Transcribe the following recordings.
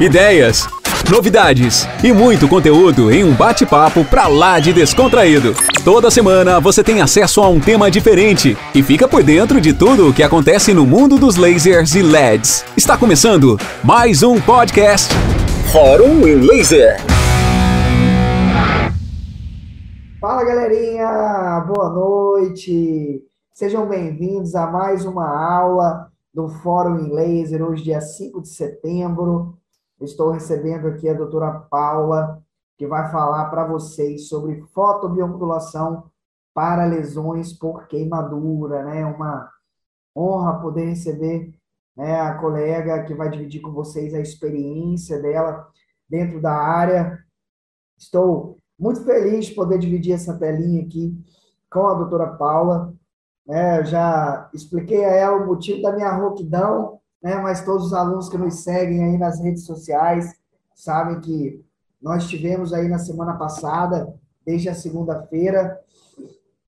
ideias, novidades e muito conteúdo em um bate-papo pra lá de descontraído. Toda semana você tem acesso a um tema diferente e fica por dentro de tudo o que acontece no mundo dos lasers e LEDs. Está começando mais um podcast Fórum em Laser. Fala galerinha, boa noite. Sejam bem-vindos a mais uma aula do Fórum em Laser, hoje dia 5 de setembro. Estou recebendo aqui a doutora Paula, que vai falar para vocês sobre fotobiomodulação para lesões por queimadura, né? Uma honra poder receber né, a colega que vai dividir com vocês a experiência dela dentro da área. Estou muito feliz de poder dividir essa telinha aqui com a doutora Paula. É, já expliquei a ela o motivo da minha rouquidão, né? mas todos os alunos que nos seguem aí nas redes sociais sabem que nós tivemos aí na semana passada, desde a segunda-feira,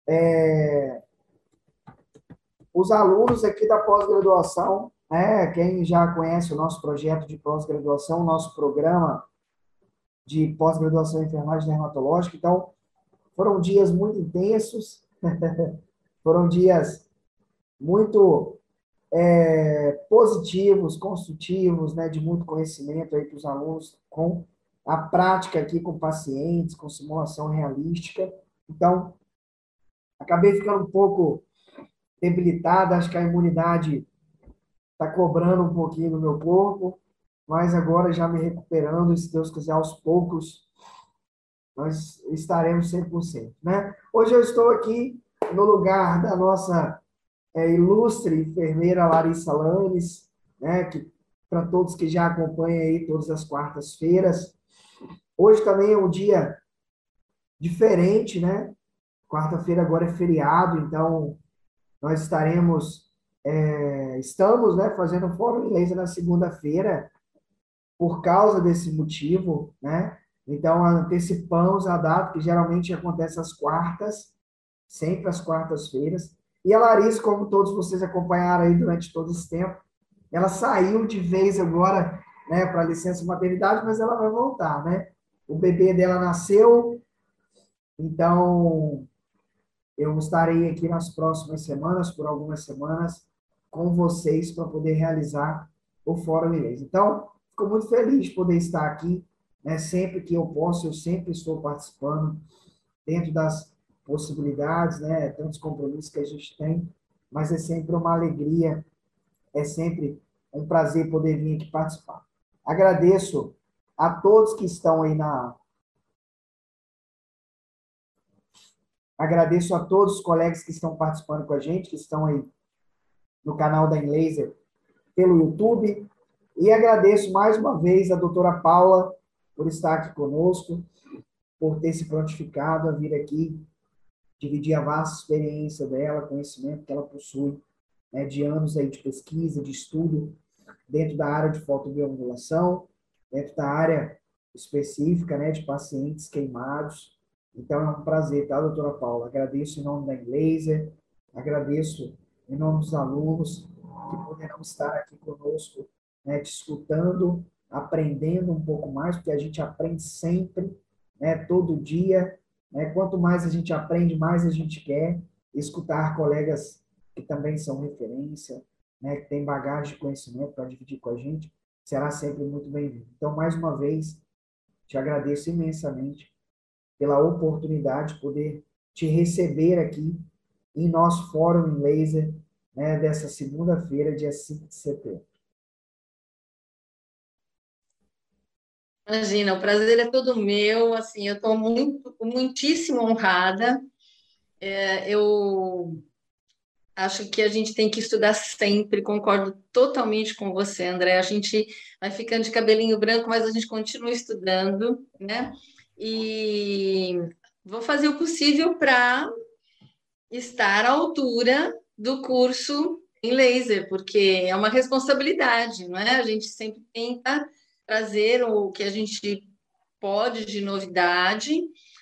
é, os alunos aqui da pós-graduação, né? quem já conhece o nosso projeto de pós-graduação, o nosso programa de pós-graduação em enfermagem dermatológica, então foram dias muito intensos, foram dias muito é, positivos, construtivos, né, de muito conhecimento aí para os alunos, com a prática aqui com pacientes, com simulação realística. Então, acabei ficando um pouco debilitada, acho que a imunidade está cobrando um pouquinho no meu corpo, mas agora já me recuperando, e se Deus quiser, aos poucos, nós estaremos 100%. Né? Hoje eu estou aqui no lugar da nossa é, ilustre enfermeira Larissa Lanes, né, que para todos que já acompanham aí todas as quartas-feiras. Hoje também é um dia diferente, né? Quarta-feira agora é feriado, então nós estaremos, é, estamos, né, fazendo um fórum inglês na segunda-feira por causa desse motivo, né? Então antecipamos a data que geralmente acontece às quartas, sempre às quartas-feiras. E a Larissa, como todos vocês acompanharam aí durante todo esse tempo, ela saiu de vez agora né, para licença maternidade, mas ela vai voltar, né? O bebê dela nasceu, então eu estarei aqui nas próximas semanas, por algumas semanas, com vocês para poder realizar o Fórum Mineiro. Então, fico muito feliz de poder estar aqui, né? Sempre que eu posso, eu sempre estou participando dentro das possibilidades, né? Tantos compromissos que a gente tem, mas é sempre uma alegria, é sempre um prazer poder vir aqui participar. Agradeço a todos que estão aí na. Agradeço a todos os colegas que estão participando com a gente, que estão aí no canal da Inlaser pelo YouTube. E agradeço mais uma vez a doutora Paula por estar aqui conosco, por ter se prontificado a vir aqui dividir a vasta experiência dela, conhecimento que ela possui, né, de anos aí de pesquisa, de estudo, dentro da área de fotobiomodulação, dentro da área específica, né, de pacientes queimados. Então, é um prazer, tá, doutora Paula? Agradeço em nome da Inglaser, agradeço em nome dos alunos que poderão estar aqui conosco, né, aprendendo um pouco mais, porque a gente aprende sempre, né, todo dia, né? Quanto mais a gente aprende, mais a gente quer escutar colegas que também são referência, né? que têm bagagem de conhecimento para dividir com a gente, será sempre muito bem-vindo. Então, mais uma vez, te agradeço imensamente pela oportunidade de poder te receber aqui em nosso fórum em laser né, dessa segunda-feira, dia 5 de setembro. Imagina, o prazer é todo meu, assim, eu estou muito, muitíssimo honrada. É, eu acho que a gente tem que estudar sempre, concordo totalmente com você, André. A gente vai ficando de cabelinho branco, mas a gente continua estudando, né? E vou fazer o possível para estar à altura do curso em laser, porque é uma responsabilidade, não é? A gente sempre tenta trazer o que a gente pode de novidade.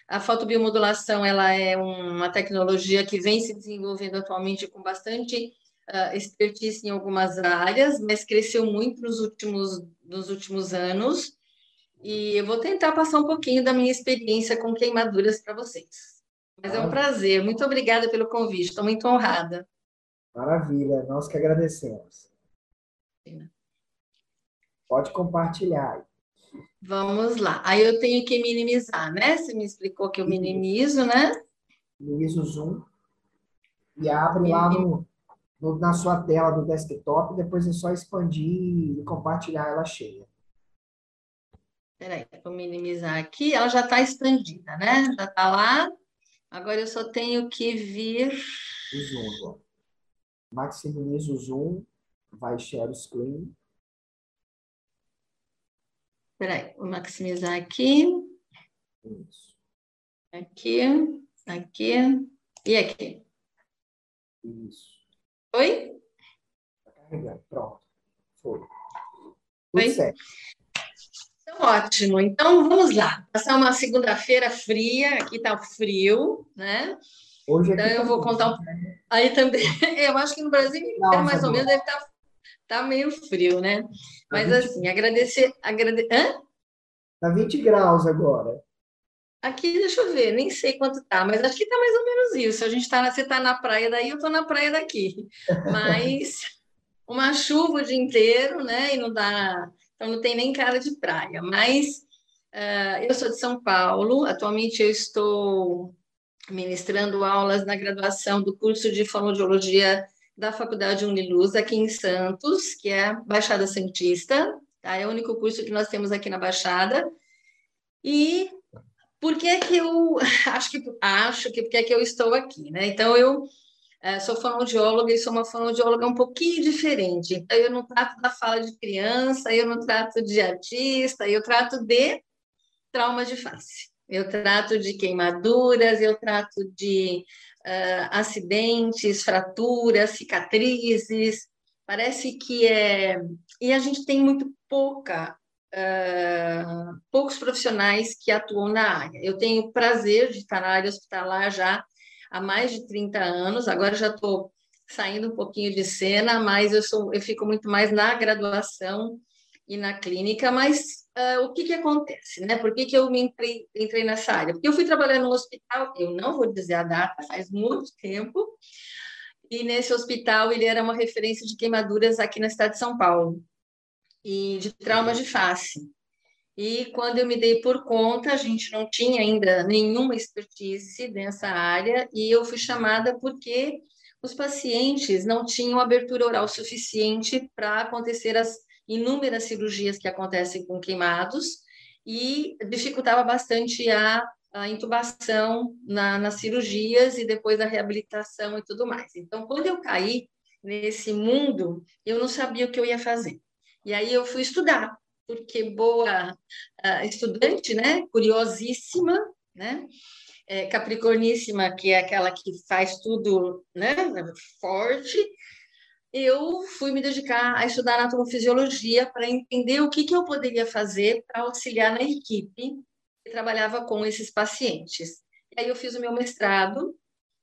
A fotobiomodulação ela é uma tecnologia que vem se desenvolvendo atualmente com bastante uh, expertise em algumas áreas, mas cresceu muito nos últimos, nos últimos anos. E eu vou tentar passar um pouquinho da minha experiência com queimaduras para vocês. Mas é um prazer. Muito obrigada pelo convite. Estou muito honrada. Maravilha. Nós que agradecemos. Pode compartilhar. Vamos lá. Aí eu tenho que minimizar, né? Você me explicou que eu minimizo, né? Minimiza o zoom e abre lá no, no, na sua tela do desktop, depois é só expandir e compartilhar ela cheia. Peraí, vou minimizar aqui. Ela já está expandida, né? Já está lá. Agora eu só tenho que vir. O zoom, ó. Maximiza o zoom, vai share screen. Peraí, vou maximizar aqui. Isso. Aqui, aqui e aqui. Isso. Oi? Tá carregando, pronto. Foi. Tudo Oi? certo. Então, ótimo. Então, vamos lá. Passar uma segunda-feira fria. Aqui está frio, né? Hoje então, eu vou contar um... Aí também, eu acho que no Brasil inteiro, mais ou menos, deve estar tá, meio frio, né? Tá Mas, assim, agradecer... Agrade... Hã? Tá 20 graus agora. Aqui, deixa eu ver, nem sei quanto tá, mas acho que tá mais ou menos isso. A gente tá, você tá na praia daí, eu tô na praia daqui. Mas uma chuva o dia inteiro, né? E não dá, então não tem nem cara de praia. Mas uh, eu sou de São Paulo, atualmente eu estou ministrando aulas na graduação do curso de fonoaudiologia da Faculdade Uniluz, aqui em Santos, que é Baixada Santista, tá? É o único curso que nós temos aqui na Baixada. E por que que eu acho que acho que porque é que eu estou aqui, né? Então eu é, sou fonoaudióloga e sou uma fonoaudióloga um pouquinho diferente. Eu não trato da fala de criança, eu não trato de artista, eu trato de trauma de face. Eu trato de queimaduras, eu trato de uh, acidentes, fraturas, cicatrizes. Parece que é. E a gente tem muito pouca uh, poucos profissionais que atuam na área. Eu tenho o prazer de estar na área hospitalar já há mais de 30 anos, agora já estou saindo um pouquinho de cena, mas eu, sou, eu fico muito mais na graduação e na clínica, mas uh, o que, que acontece, né? Por que, que eu me entrei, entrei nessa área? Porque eu fui trabalhar no hospital, eu não vou dizer a data, faz muito tempo, e nesse hospital ele era uma referência de queimaduras aqui na cidade de São Paulo e de traumas de face. E quando eu me dei por conta, a gente não tinha ainda nenhuma expertise nessa área, e eu fui chamada porque os pacientes não tinham abertura oral suficiente para acontecer as inúmeras cirurgias que acontecem com queimados, e dificultava bastante a, a intubação na, nas cirurgias e depois a reabilitação e tudo mais. Então, quando eu caí nesse mundo, eu não sabia o que eu ia fazer. E aí eu fui estudar, porque boa uh, estudante, né? Curiosíssima, né? É, capricorníssima, que é aquela que faz tudo, né? Forte. Eu fui me dedicar a estudar anatomofisiologia para entender o que, que eu poderia fazer para auxiliar na equipe que trabalhava com esses pacientes. E aí eu fiz o meu mestrado.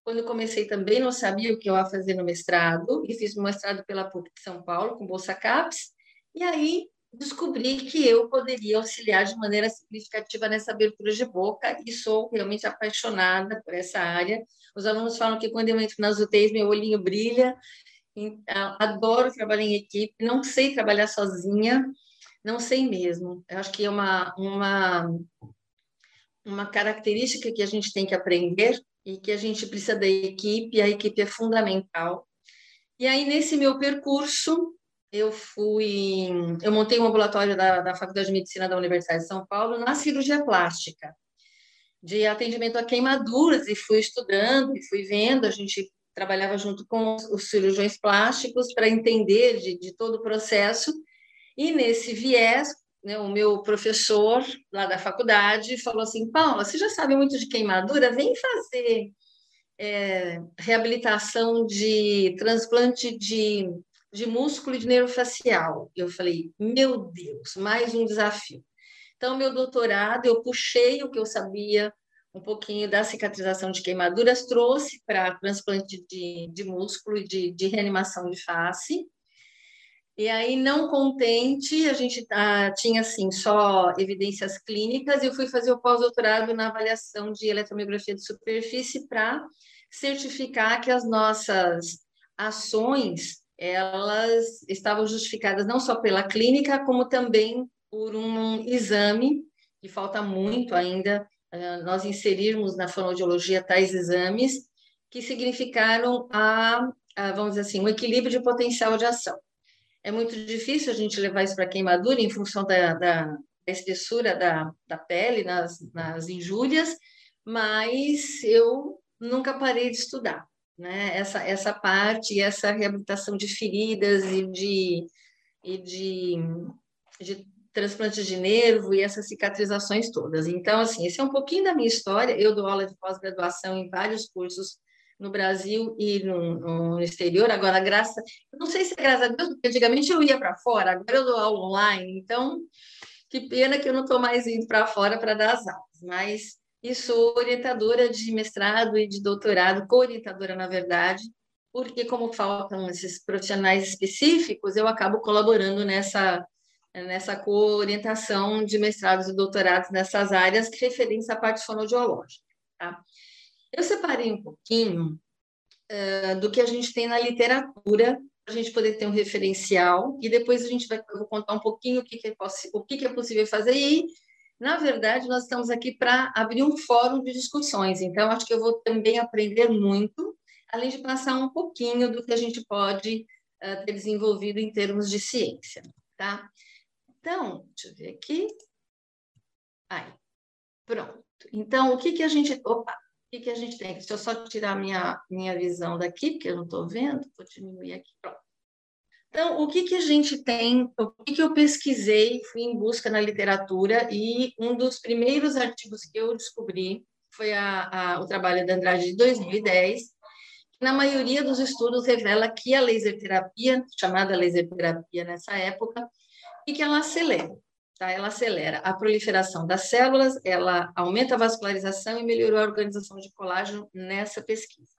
Quando comecei também não sabia o que eu ia fazer no mestrado e fiz o mestrado pela PUC de São Paulo com bolsa CAPES e aí descobri que eu poderia auxiliar de maneira significativa nessa abertura de boca e sou realmente apaixonada por essa área. Os alunos falam que quando eu entro nas UTIs, meu olhinho brilha. Então, adoro trabalhar em equipe, não sei trabalhar sozinha, não sei mesmo. Eu acho que é uma, uma, uma característica que a gente tem que aprender e que a gente precisa da equipe, a equipe é fundamental. E aí, nesse meu percurso, eu fui, eu montei um ambulatório da, da Faculdade de Medicina da Universidade de São Paulo na cirurgia plástica, de atendimento a queimaduras, e fui estudando e fui vendo, a gente trabalhava junto com os cirurgiões plásticos para entender de, de todo o processo, e nesse viés, né, o meu professor lá da faculdade falou assim, Paula, você já sabe muito de queimadura, vem fazer é, reabilitação de transplante de de músculo e de neurofacial. Eu falei, meu Deus, mais um desafio. Então, meu doutorado, eu puxei o que eu sabia um pouquinho da cicatrização de queimaduras, trouxe para transplante de, de músculo e de, de reanimação de face. E aí, não contente, a gente ah, tinha, assim, só evidências clínicas, e eu fui fazer o pós-doutorado na avaliação de eletromiografia de superfície para certificar que as nossas ações, elas estavam justificadas não só pela clínica, como também por um exame, que falta muito ainda nós inserirmos na fonoaudiologia tais exames, que significaram a, a, vamos dizer assim, um equilíbrio de potencial de ação. É muito difícil a gente levar isso para queimadura em função da, da espessura da, da pele nas, nas injúrias, mas eu nunca parei de estudar, né? Essa, essa parte, essa reabilitação de feridas e de, e de, de transplantes de nervo e essas cicatrizações todas. Então, assim, esse é um pouquinho da minha história. Eu dou aula de pós-graduação em vários cursos no Brasil e no, no, exterior. Agora, graça, eu não sei se é graças a Deus, porque antigamente eu ia para fora, agora eu dou aula online. Então, que pena que eu não estou mais indo para fora para dar as aulas. Mas e sou orientadora de mestrado e de doutorado, co-orientadora, na verdade, porque como faltam esses profissionais específicos, eu acabo colaborando nessa nessa co-orientação de mestrados e doutorados nessas áreas referentes à parte fonoaudiológica. Tá? Eu separei um pouquinho uh, do que a gente tem na literatura, para a gente poder ter um referencial, e depois a gente vai vou contar um pouquinho o que, que, é, o que, que é possível fazer, e, na verdade, nós estamos aqui para abrir um fórum de discussões, então acho que eu vou também aprender muito, além de passar um pouquinho do que a gente pode uh, ter desenvolvido em termos de ciência. Tá? Então, deixa eu ver aqui. Aí, pronto. Então, o que, que a gente. Opa, o que, que a gente tem? Deixa eu só tirar minha, minha visão daqui, porque eu não estou vendo. Vou diminuir aqui. Pronto. Então, o que, que a gente tem, o que, que eu pesquisei, fui em busca na literatura, e um dos primeiros artigos que eu descobri foi a, a, o trabalho da Andrade de 2010, que na maioria dos estudos revela que a laser terapia, chamada laser terapia nessa época, e que ela acelera. Tá? Ela acelera a proliferação das células, ela aumenta a vascularização e melhorou a organização de colágeno nessa pesquisa.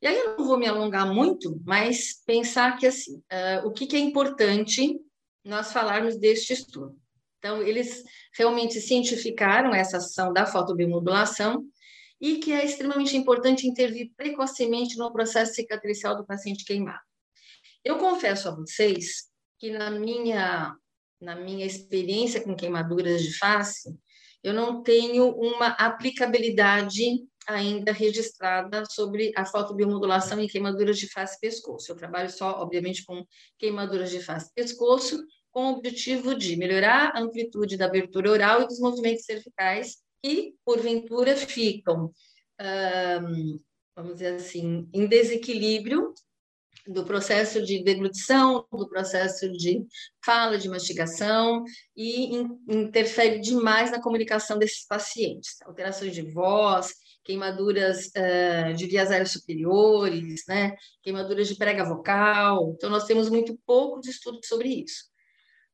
E aí eu não vou me alongar muito, mas pensar que assim, uh, o que, que é importante nós falarmos deste estudo. Então, eles realmente cientificaram essa ação da fotobiomodulação e que é extremamente importante intervir precocemente no processo cicatricial do paciente queimado. Eu confesso a vocês que na minha na minha experiência com queimaduras de face, eu não tenho uma aplicabilidade ainda registrada sobre a fotobiomodulação em queimaduras de face e pescoço. Eu trabalho só, obviamente, com queimaduras de face e pescoço, com o objetivo de melhorar a amplitude da abertura oral e dos movimentos cervicais, que, porventura, ficam, vamos dizer assim, em desequilíbrio do processo de deglutição, do processo de fala, de mastigação, e in, interfere demais na comunicação desses pacientes. Alterações de voz, queimaduras uh, de vias aéreas superiores, né? queimaduras de prega vocal. Então, nós temos muito pouco de estudo sobre isso.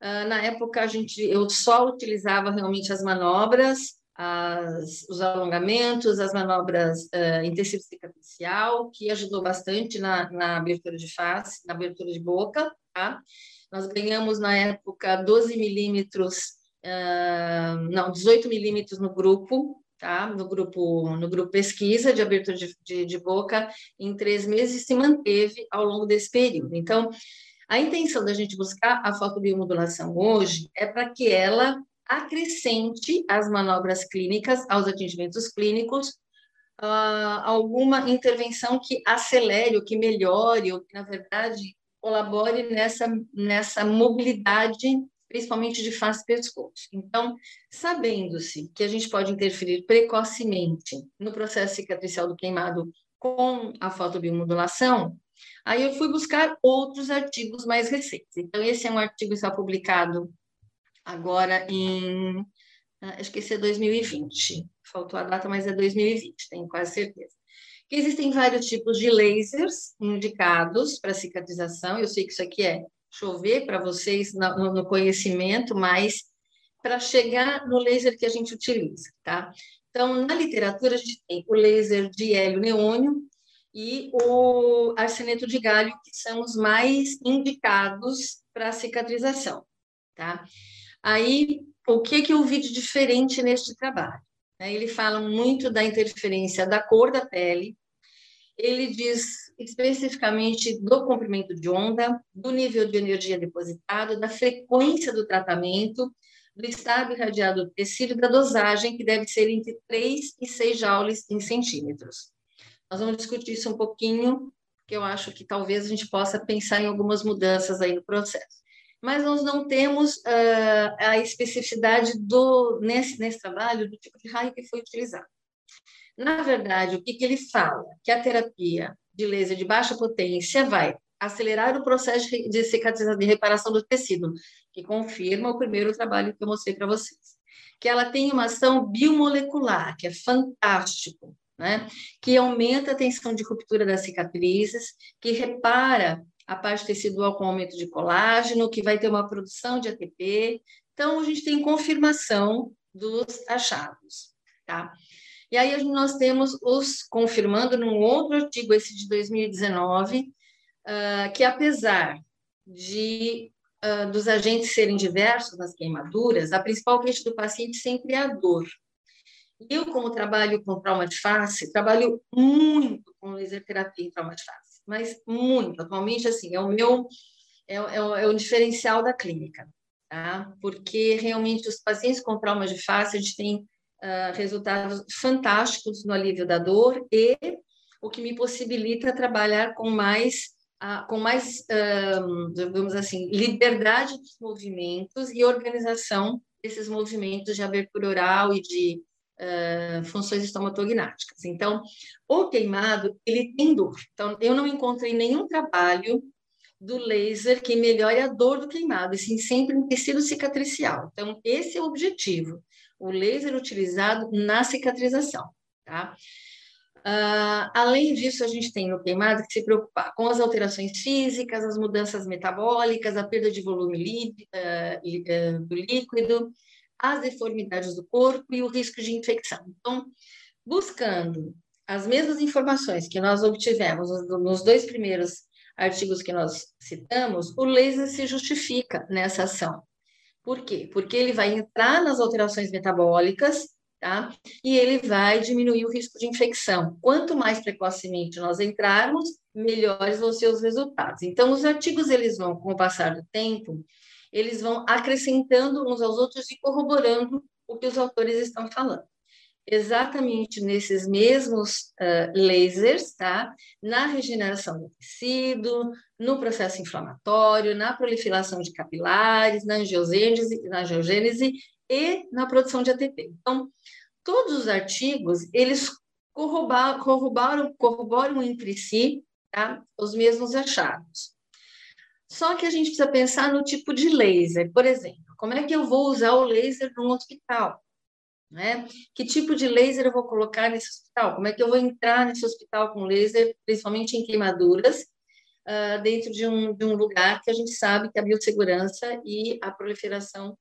Uh, na época, a gente, eu só utilizava realmente as manobras as, os alongamentos, as manobras uh, intensivo cicatricial, que ajudou bastante na, na, abertura de face, na abertura de boca, tá? Nós ganhamos, na época, 12 milímetros, uh, não, 18 milímetros no grupo, tá? No grupo, no grupo pesquisa de abertura de, de, de boca, em três meses, se manteve ao longo desse período. Então, a intenção da gente buscar a fotobiomodulação hoje é para que ela acrescente às manobras clínicas, aos atendimentos clínicos, uh, alguma intervenção que acelere, ou que melhore, ou que, na verdade, colabore nessa, nessa mobilidade, principalmente de face pescoço. Então, sabendo-se que a gente pode interferir precocemente no processo cicatricial do queimado com a fotobiomodulação, aí eu fui buscar outros artigos mais recentes. Então, esse é um artigo que está publicado agora em, esse é 2020, faltou a data, mas é 2020, tenho quase certeza. Que existem vários tipos de lasers indicados para cicatrização, eu sei que isso aqui é chover para vocês no, no conhecimento, mas para chegar no laser que a gente utiliza, tá? Então, na literatura, a gente tem o laser de hélio neônio e o arseneto de galho, que são os mais indicados para cicatrização, tá? Aí, o que, que eu vi de diferente neste trabalho? Né? Ele fala muito da interferência da cor da pele, ele diz especificamente do comprimento de onda, do nível de energia depositado, da frequência do tratamento, do estado irradiado do tecido e da dosagem, que deve ser entre 3 e 6 joules em centímetros. Nós vamos discutir isso um pouquinho, porque eu acho que talvez a gente possa pensar em algumas mudanças aí no processo. Mas nós não temos uh, a especificidade do, nesse, nesse trabalho do tipo de raio que foi utilizado. Na verdade, o que, que ele fala? Que a terapia de laser de baixa potência vai acelerar o processo de cicatrização, de reparação do tecido, que confirma o primeiro trabalho que eu mostrei para vocês. Que ela tem uma ação biomolecular, que é fantástico, né? Que aumenta a tensão de ruptura das cicatrizes, que repara a parte tecidual com aumento de colágeno, que vai ter uma produção de ATP. Então, a gente tem confirmação dos achados, tá? E aí nós temos os confirmando num outro artigo, esse de 2019, uh, ah, que apesar de uh, dos agentes serem diversos nas queimaduras, a principal queixa do paciente sempre é a dor. Eu, como trabalho com trauma de face, trabalho muito com laser terapia em trauma de face, mas muito. Atualmente, assim, é o meu, é, é, é o diferencial da clínica, tá? Porque realmente os pacientes com trauma de face, a gente tem uh, resultados fantásticos no alívio da dor e o que me possibilita trabalhar com mais uh, com mais, uh, assim, liberdade dos movimentos e organização desses movimentos de abertura oral e de uh, funções estomatognáticas. Então, o queimado, ele tem dor. Então, eu não encontrei nenhum trabalho do laser que melhore a dor do queimado, e sim sempre em tecido cicatricial. Então, esse é o objetivo o laser utilizado na cicatrização, tá? Uh, além disso, a gente tem no queimado que se preocupar com as alterações físicas, as mudanças metabólicas, a perda de volume uh, uh, do líquido, as deformidades do corpo e o risco de infecção. Então, buscando as mesmas informações que nós obtivemos nos dois primeiros artigos que nós citamos, o laser se justifica nessa ação. Por quê? Porque ele vai entrar nas alterações metabólicas, tá? E ele vai diminuir o risco de infecção. Quanto mais precocemente nós entrarmos, melhores vão ser os resultados. Então, os artigos, eles vão, com o passar do tempo, eles vão acrescentando uns aos outros e corroborando o que os autores estão falando exatamente nesses mesmos uh, lasers, tá? Na regeneração do tecido, no processo inflamatório, na proliferação de capilares, na angiogênese, na angiogênese e na produção de ATP. Então, todos os artigos, eles corroboram, corroboram, corroboram entre si tá? os mesmos achados. Só que a gente precisa pensar no tipo de laser. Por exemplo, como é que eu vou usar o laser num hospital? Né? Que tipo de laser eu vou colocar nesse hospital? Como é que eu vou entrar nesse hospital com laser, principalmente em queimaduras, uh, dentro de um, de um lugar que a gente sabe que a biossegurança e a proliferação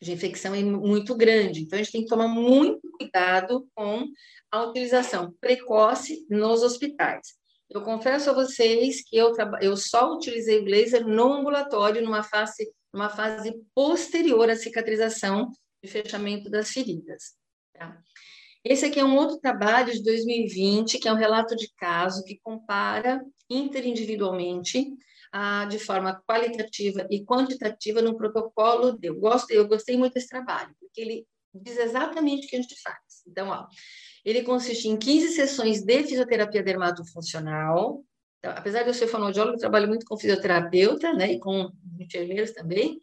de infecção é muito grande. Então, a gente tem que tomar muito cuidado com a utilização precoce nos hospitais. Eu confesso a vocês que eu, eu só utilizei o laser no ambulatório, numa fase, numa fase posterior à cicatrização de fechamento das feridas. Tá? Esse aqui é um outro trabalho de 2020, que é um relato de caso que compara interindividualmente, ah, de forma qualitativa e quantitativa no protocolo. Eu, gosto, eu gostei muito desse trabalho, porque ele diz exatamente o que a gente faz. Então, ó, ele consiste em 15 sessões de fisioterapia dermatofuncional. Então, apesar de eu ser fonoaudiólogo, eu trabalho muito com fisioterapeuta, né, e com enfermeiros também.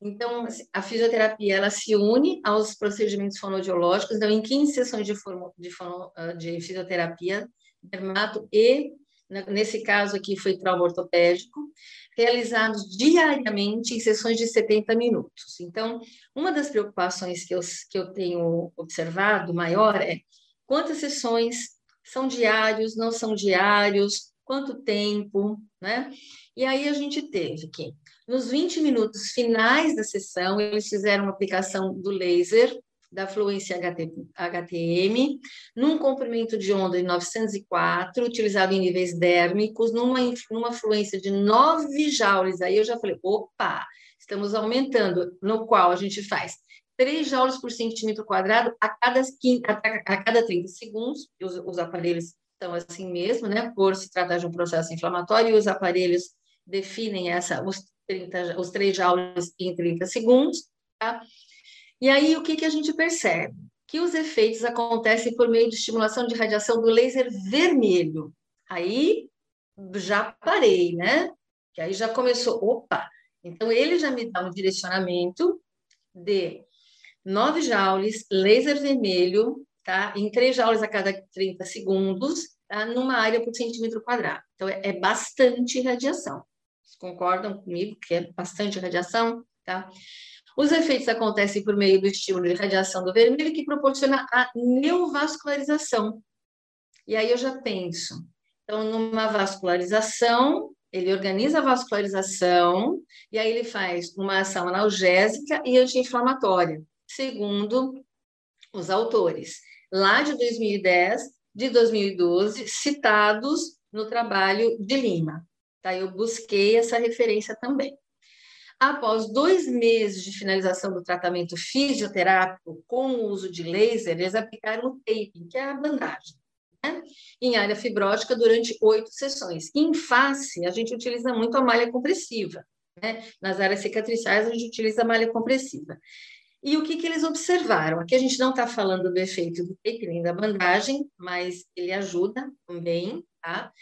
Então, assim, a fisioterapia ela se une aos procedimentos fonoaudiológicos, então, em 15 sessões de, fono, de, fono, ah, de fisioterapia, dermato e, nesse caso aqui, foi trauma ortopédico, realizados diariamente em sessões de 70 minutos. Então, uma das preocupações que eu, que eu tenho observado maior é quantas sessões são diários, não são diários, quanto tempo, né? E aí a gente teve que nos 20 minutos finais da sessão, eles fizeram uma aplicação do laser da fluência HTM, num comprimento de onda de 904, utilizado em níveis dérmicos, numa, numa fluência de 9 joules. Aí eu já falei, opa, estamos aumentando, no qual a gente faz 3 joules por centímetro quadrado a cada, a cada 30 segundos, os, os aparelhos estão assim mesmo, né, por se tratar de um processo inflamatório, e os aparelhos definem essa, os, 30, os 3 joules em 30 segundos, tá? E aí, o que, que a gente percebe? Que os efeitos acontecem por meio de estimulação de radiação do laser vermelho. Aí, já parei, né? Que aí já começou, opa! Então, ele já me dá um direcionamento de 9 joules, laser vermelho, tá? Em 3 joules a cada 30 segundos, tá? numa área por centímetro quadrado. Então, é, é bastante radiação. Vocês concordam comigo que é bastante radiação, tá? Os efeitos acontecem por meio do estímulo de radiação do vermelho, que proporciona a neovascularização. E aí eu já penso, então, numa vascularização, ele organiza a vascularização, e aí ele faz uma ação analgésica e anti-inflamatória, segundo os autores, lá de 2010, de 2012, citados no trabalho de Lima. Tá? Eu busquei essa referência também. Após dois meses de finalização do tratamento fisioterápico com o uso de laser, eles aplicaram o taping, que é a bandagem, né? em área fibrótica durante oito sessões. Em face, a gente utiliza muito a malha compressiva. Né? Nas áreas cicatriciais, a gente utiliza a malha compressiva. E o que, que eles observaram? Aqui a gente não está falando do efeito do taping da bandagem, mas ele ajuda também, tá?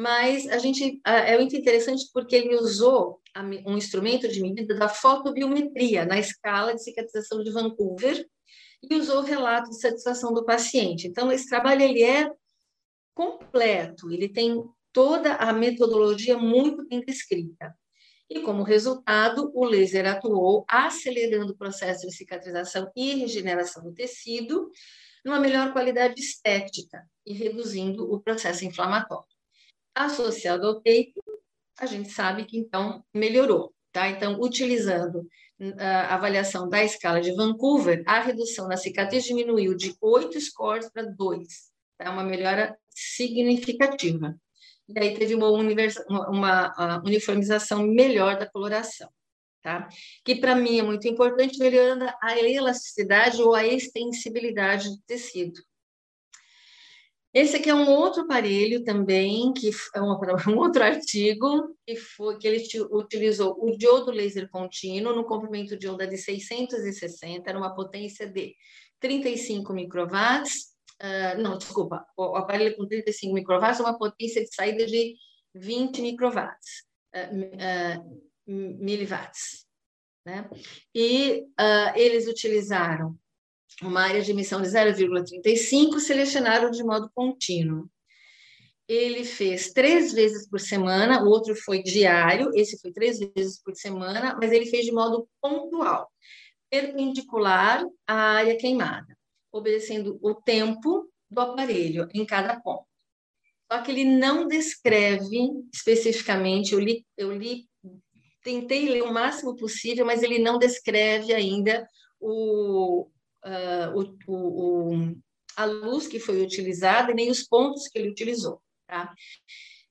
Mas a gente é muito interessante porque ele usou um instrumento de medida da fotobiometria na escala de cicatrização de Vancouver e usou o relato de satisfação do paciente. Então, esse trabalho ele é completo, ele tem toda a metodologia muito bem descrita. E, como resultado, o laser atuou acelerando o processo de cicatrização e regeneração do tecido, numa melhor qualidade estética e reduzindo o processo inflamatório. Associado ao tape, a gente sabe que então melhorou, tá? Então, utilizando ah, a avaliação da escala de Vancouver, a redução na cicatriz diminuiu de 8 scores para 2, tá? Uma melhora significativa. E aí teve uma, uma uniformização melhor da coloração, tá? Que para mim é muito importante, melhorando a elasticidade ou a extensibilidade do tecido. Esse aqui é um outro aparelho também, que é um, um outro artigo, que, foi, que ele utilizou o diodo laser contínuo no comprimento de onda de 660, numa potência de 35 microwatts, uh, não, desculpa, o aparelho com 35 microwatts, uma potência de saída de 20 microwatts, uh, uh, miliwatts, né? E eles utilizaram uma área de emissão de 0,35, selecionaram de modo contínuo. Ele fez três vezes por semana, o outro foi diário, esse foi três vezes por semana, mas ele fez de modo pontual, perpendicular à área queimada, obedecendo o tempo do aparelho em cada ponto. Só que ele não descreve especificamente, eu li, eu li tentei ler o máximo possível, mas ele não descreve ainda o, uh, o, o, a luz que foi utilizada e nem os pontos que ele utilizou. Tá?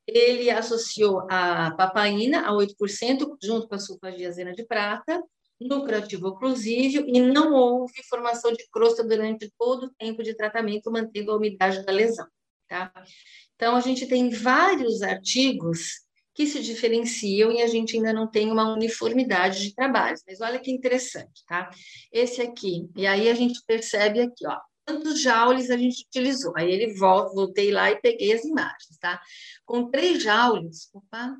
Ele associou a papaina a 8%, junto com a sulfadiazina de prata, no curativo oclusível, e não houve formação de crosta durante todo o tempo de tratamento, mantendo a umidade da lesão. Tá? Então, a gente tem vários artigos que se diferenciam e a gente ainda não tem uma uniformidade de trabalhos. Mas olha que interessante, tá? Esse aqui, e aí a gente percebe aqui, ó, quantos joules a gente utilizou. Aí ele volta, voltei lá e peguei as imagens, tá? Com três joules, opa,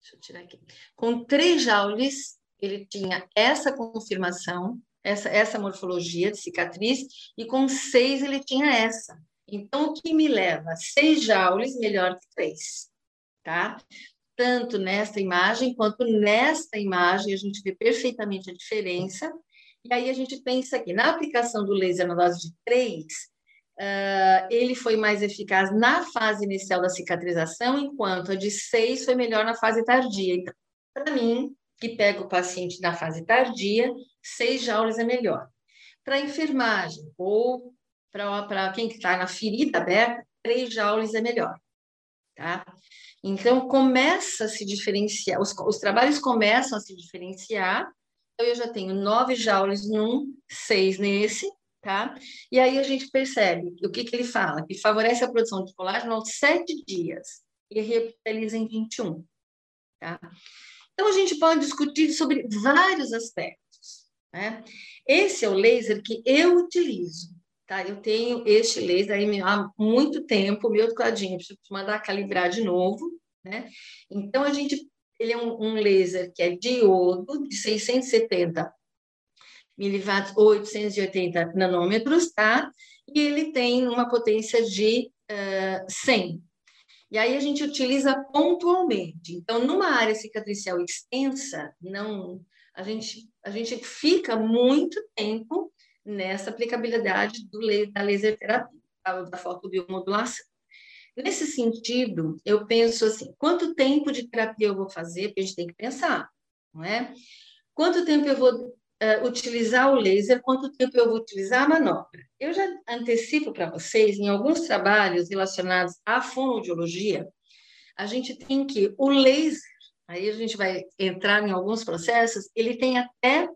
deixa eu tirar aqui. Com três joules, ele tinha essa confirmação, essa, essa morfologia de cicatriz, e com seis ele tinha essa. Então, o que me leva? Seis joules melhor que três, tá? Tanto nesta imagem quanto nesta imagem, a gente vê perfeitamente a diferença. E aí a gente pensa aqui, na aplicação do laser na dose de 3, uh, ah, ele foi mais eficaz na fase inicial da cicatrização, enquanto a de 6 foi melhor na fase tardia. Então, para mim, que pega o paciente na fase tardia, 6 joules é melhor. Para a enfermagem ou para quem está na ferida aberta, três joules é melhor. Tá? Então, começa a se diferenciar, os, os trabalhos começam a se diferenciar. Então, eu já tenho nove joules num, seis nesse, tá? E aí a gente percebe o que, que ele fala, que favorece a produção de colágeno aos sete dias e realiza em 21, tá? Então, a gente pode discutir sobre vários aspectos, né? Esse é o laser que eu utilizo, tá? Eu tenho este laser aí há muito tempo, meu tecladinho, preciso mandar calibrar de novo, né? Então, a gente, ele é um, um laser que é diodo de 670 miliwatts ou 880 nanômetros, tá? E ele tem uma potência de uh, 100. E aí a gente utiliza pontualmente. Então, numa área cicatricial extensa, não, a gente, a gente fica muito tempo nessa aplicabilidade do, da laser terapia, da fotobiomodulação. Nesse sentido, eu penso assim, quanto tempo de terapia eu vou fazer? Porque a gente tem que pensar, não é? Quanto tempo eu vou uh, utilizar o laser, quanto tempo eu vou utilizar a manobra. Eu já antecipo para vocês, em alguns trabalhos relacionados à fonoaudiologia, a gente tem que o laser, aí a gente vai entrar em alguns processos, ele tem até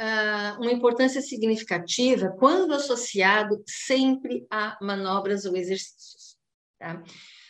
uh, uma importância significativa quando associado sempre a manobras ou exercícios. Tá?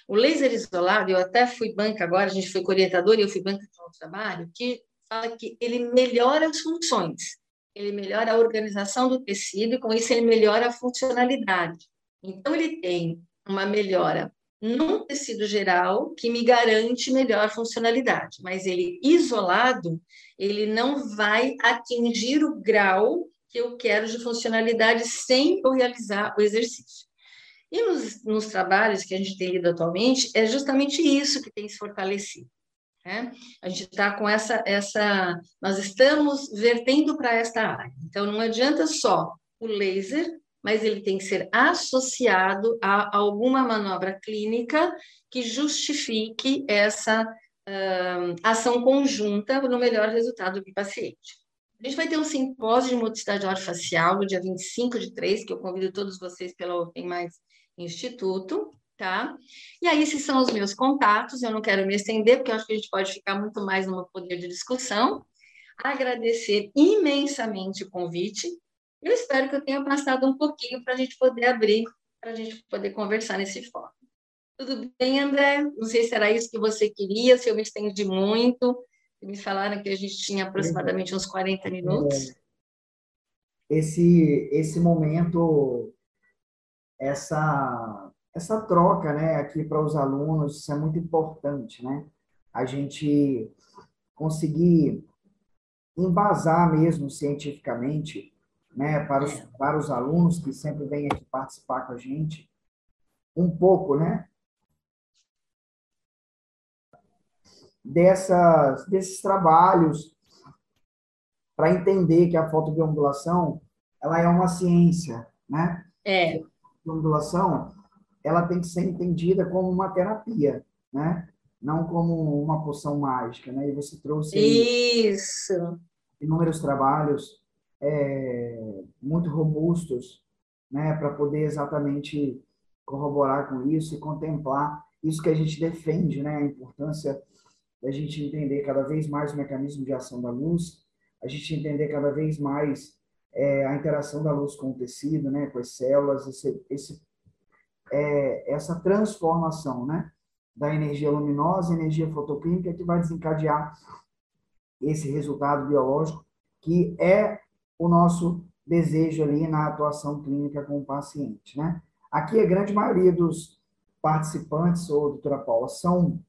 O laser isolado, eu até fui banca agora, a gente foi orientador e eu fui banca de um trabalho, que fala que ele melhora as funções, ele melhora a organização do tecido e com isso ele melhora a funcionalidade. Então ele tem uma melhora no tecido geral que me garante melhor funcionalidade, mas ele isolado, ele não vai atingir o grau que eu quero de funcionalidade sem eu realizar o exercício. E nos, nos trabalhos que a gente tem lido atualmente, é justamente isso que tem se fortalecido. Né? A gente está com essa, essa, nós estamos vertendo para esta área. Então, não adianta só o laser, mas ele tem que ser associado a alguma manobra clínica que justifique essa uh, ação conjunta no melhor resultado do paciente. A gente vai ter um simpósio de motricidade orofacial no dia 25 de 3, que eu convido todos vocês pela Open Mais Instituto, tá? E aí, esses são os meus contatos, eu não quero me estender, porque eu acho que a gente pode ficar muito mais no poder de discussão. Agradecer imensamente o convite. Eu espero que eu tenha passado um pouquinho para a gente poder abrir, para a gente poder conversar nesse fórum. Tudo bem, André? Não sei se era isso que você queria, se eu me estendi muito. Me falaram que a gente tinha aproximadamente uns 40 minutos. É, esse, esse momento, essa essa troca, né, aqui para os alunos, isso é muito importante, né? A gente conseguir embasar mesmo cientificamente, né, para os, é. para os alunos que sempre vêm aqui participar com a gente, um pouco, né, dessas, desses trabalhos para entender que a fotobiomodulação ela é uma ciência, né? É. A biomodulação ela tem que ser entendida como uma terapia, né? Não como uma poção mágica, né? E você trouxe isso inúmeros trabalhos é, muito robustos, né? Para poder exatamente corroborar com isso e contemplar isso que a gente defende, né? A importância da gente entender cada vez mais o mecanismo de ação da luz, a gente entender cada vez mais é, a interação da luz com o tecido, né? Com as células, esse, esse é, essa transformação, né? Da energia luminosa, energia fotoclínica, que vai desencadear esse resultado biológico, que é o nosso desejo ali na atuação clínica com o paciente, né? Aqui a grande maioria dos participantes, ou doutora Paula, são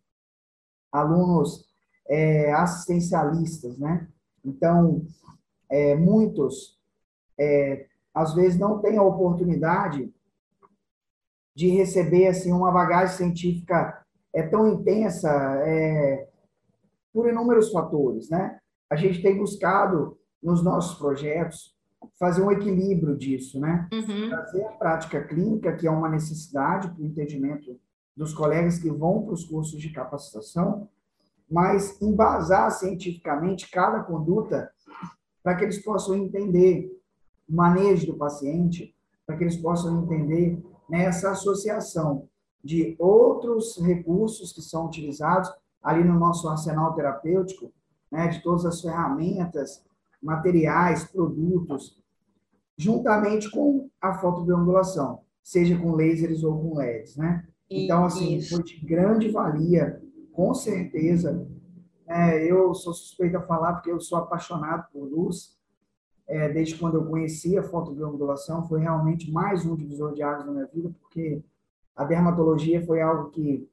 alunos é, assistencialistas, né? Então, é, muitos, é, às vezes, não têm a oportunidade de receber assim uma bagagem científica é tão intensa é, por inúmeros fatores, né? A gente tem buscado nos nossos projetos fazer um equilíbrio disso, né? Uhum. Trazer a prática clínica, que é uma necessidade para o entendimento dos colegas que vão para os cursos de capacitação, mas embasar cientificamente cada conduta para que eles possam entender manejo do paciente, para que eles possam entender nessa associação de outros recursos que são utilizados ali no nosso arsenal terapêutico, né, de todas as ferramentas, materiais, produtos, juntamente com a fotobiomodulação, seja com lasers ou com LEDs, né? Então, assim, Isso. foi de grande valia, com certeza. É, eu sou suspeita a falar porque eu sou apaixonado por luz. É, desde quando eu conheci a fotobiomodulação, foi realmente mais um divisor de águas na minha vida, porque a dermatologia foi algo que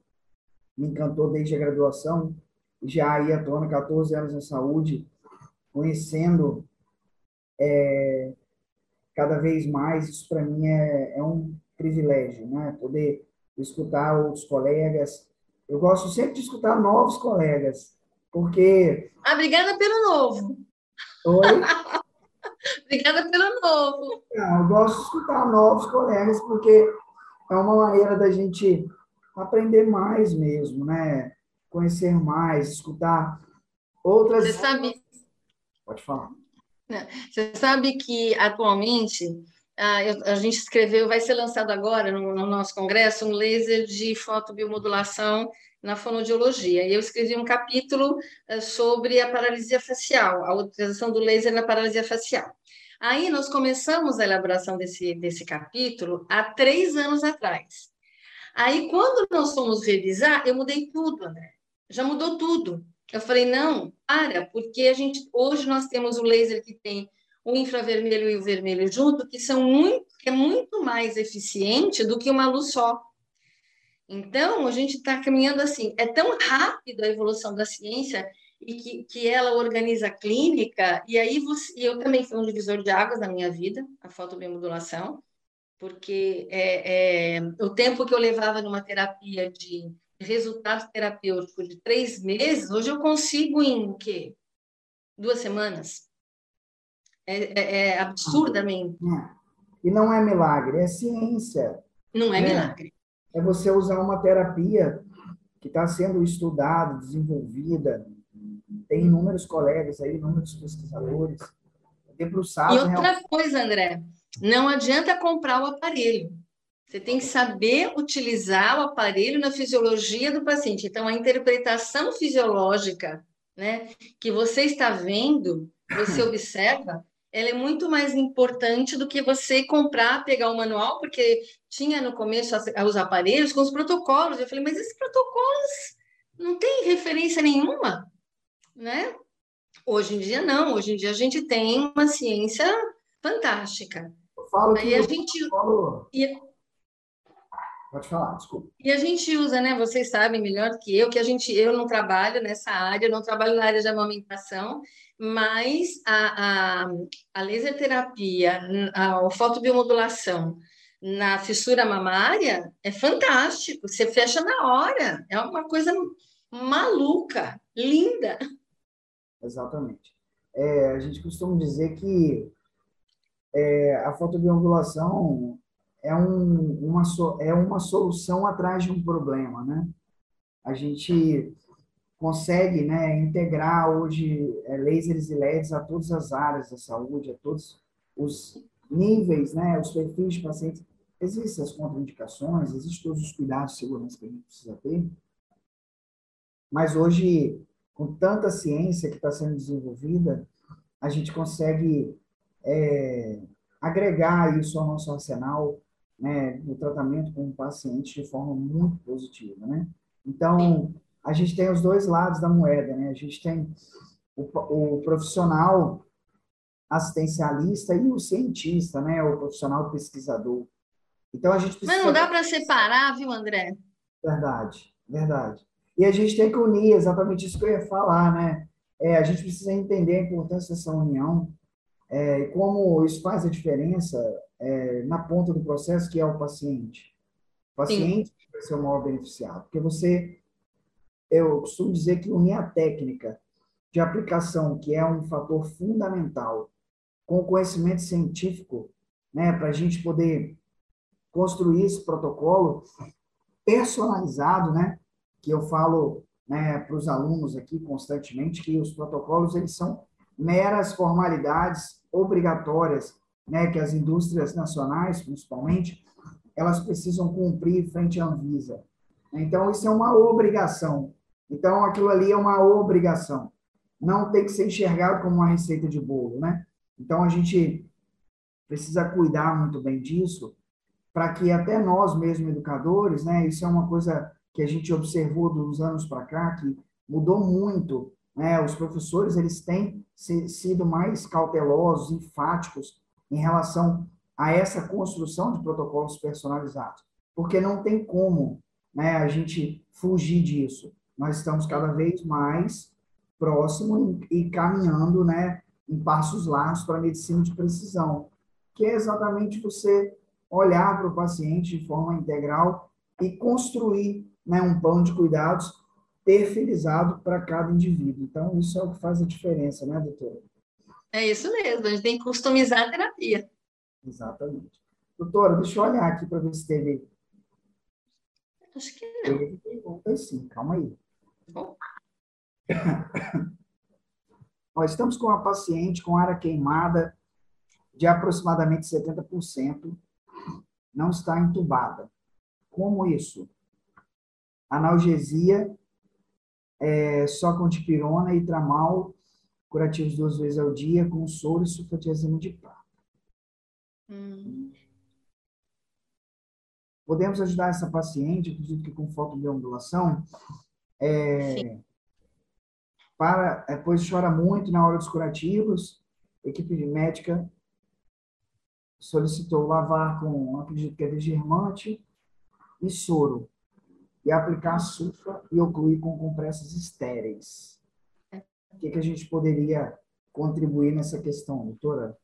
me encantou desde a graduação. Já ia atuando 14 anos na saúde, conhecendo é, cada vez mais. Isso para mim é, é um privilégio, né? Poder escutar outros colegas. Eu gosto sempre de escutar novos colegas, porque. Ah, obrigada pelo novo. Oi? obrigada pelo novo. Não, eu gosto de escutar novos colegas, porque é uma maneira da gente aprender mais mesmo, né? Conhecer mais, escutar outras. Você sabe. Pode falar. Você sabe que atualmente a, gente escreveu, vai ser lançado agora no, no, nosso congresso, um laser de fotobiomodulação na fonodiologia. E eu escrevi um capítulo eh, sobre a paralisia facial, a utilização do laser na paralisia facial. Aí nós começamos a elaboração desse, desse capítulo há três anos atrás. Aí, quando nós fomos revisar, eu mudei tudo, André. Já mudou tudo. Eu falei, não, para, porque a gente hoje nós temos o laser que tem o infravermelho e o vermelho junto, que são muito, que é muito mais eficiente do que uma luz só. Então, a gente está caminhando assim, é tão rápido a evolução da ciência e que, que ela organiza a clínica, e aí você, eu também fui um divisor de águas na minha vida, a fotobiomodulação, porque é, é, o tempo que eu levava numa terapia de resultado terapêutico de três meses, hoje eu consigo em o quê? Duas semanas. É, é, é absurdamente. E não é milagre, é ciência. Não é, é milagre. É você usar uma terapia que está sendo estudada, desenvolvida. Tem inúmeros colegas aí, inúmeros pesquisadores. Debruçados, e outra realmente... coisa, André, não adianta comprar o aparelho. Você tem que saber utilizar o aparelho na fisiologia do paciente. Então, a interpretação fisiológica né, que você está vendo, você observa, ela é muito mais importante do que você comprar, pegar o manual, porque tinha no começo os aparelhos com os protocolos. Eu falei, mas esses protocolos não tem referência nenhuma, né? Hoje em dia não, hoje em dia a gente tem uma ciência fantástica. Eu falo Aí a gente. Pode falar, desculpa. E a gente usa, né? Vocês sabem melhor do que eu, que a gente, eu não trabalho nessa área, não trabalho na área de amamentação, mas a, a, a laser terapia, a, a fotobiomodulação na fissura mamária é fantástico. Você fecha na hora, é uma coisa maluca, linda. Exatamente. É, a gente costuma dizer que é, a fotobiomodulação é, um, uma, é uma solução atrás de um problema, né? A gente consegue né, integrar hoje é, lasers e LEDs a todas as áreas da saúde, a todos os níveis, né, os perfis de pacientes. Existem as contraindicações, existem todos os cuidados de segurança que a gente precisa ter, mas hoje, com tanta ciência que está sendo desenvolvida, a gente consegue é, agregar isso ao nosso arsenal, né, do tratamento com o paciente de forma muito positiva, né? Então, a gente tem os dois lados da moeda, né? A gente tem o, o profissional assistencialista e o cientista, né? O profissional pesquisador. Então, a gente precisa... Mas não dá para separar, viu, André? Verdade, verdade. E a gente tem que unir, exatamente isso que eu ia falar, né? É, a gente precisa entender a importância dessa união é, e como isso faz a diferença é, na ponta do processo, que é o paciente. O paciente Sim. vai ser o maior beneficiado, porque você, eu costumo dizer que unir a técnica de aplicação, que é um fator fundamental, com o conhecimento científico, né, para a gente poder construir esse protocolo personalizado, né, que eu falo né, para os alunos aqui constantemente que os protocolos eles são meras formalidades obrigatórias né, que as indústrias nacionais, principalmente, elas precisam cumprir frente à Anvisa. Então, isso é uma obrigação. Então, aquilo ali é uma obrigação. Não tem que ser enxergado como uma receita de bolo, né? Então, a gente precisa cuidar muito bem disso, para que até nós mesmos, educadores, né, isso é uma coisa que a gente observou dos anos para cá, que mudou muito, né, os professores, eles têm sido mais cautelosos, enfáticos em relação a essa construção de protocolos personalizados, porque não tem como né, a gente fugir disso. Nós estamos cada vez mais próximo e, caminhando né, em passos largos para a medicina de precisão, que é exatamente você olhar para o paciente de forma integral e construir né, um plano de cuidados perfilizado para cada indivíduo. Então, isso é o que faz a diferença, né, doutora? É isso mesmo, a gente tem que customizar a terapia. Exatamente. Doutora, deixa eu olhar aqui para ver se teve. Acho que não. Teve pergunta sim, calma aí. Bom. Nós estamos com uma paciente com área queimada de aproximadamente 70%, não está entubada. Como isso? Analgesia é, só com dipirona e tramal, curativos duas vezes ao dia, com soro e sulfatiazina de prata. Hum. Podemos ajudar essa paciente, acredito que com fotodeambulação, é, para, é, pois chora muito na hora dos curativos, a equipe médica solicitou lavar com, acredito que é degermante e soro e aplicar sulfa e ocluir com compressas estéreis. O que, que a gente poderia contribuir nessa questão, doutora?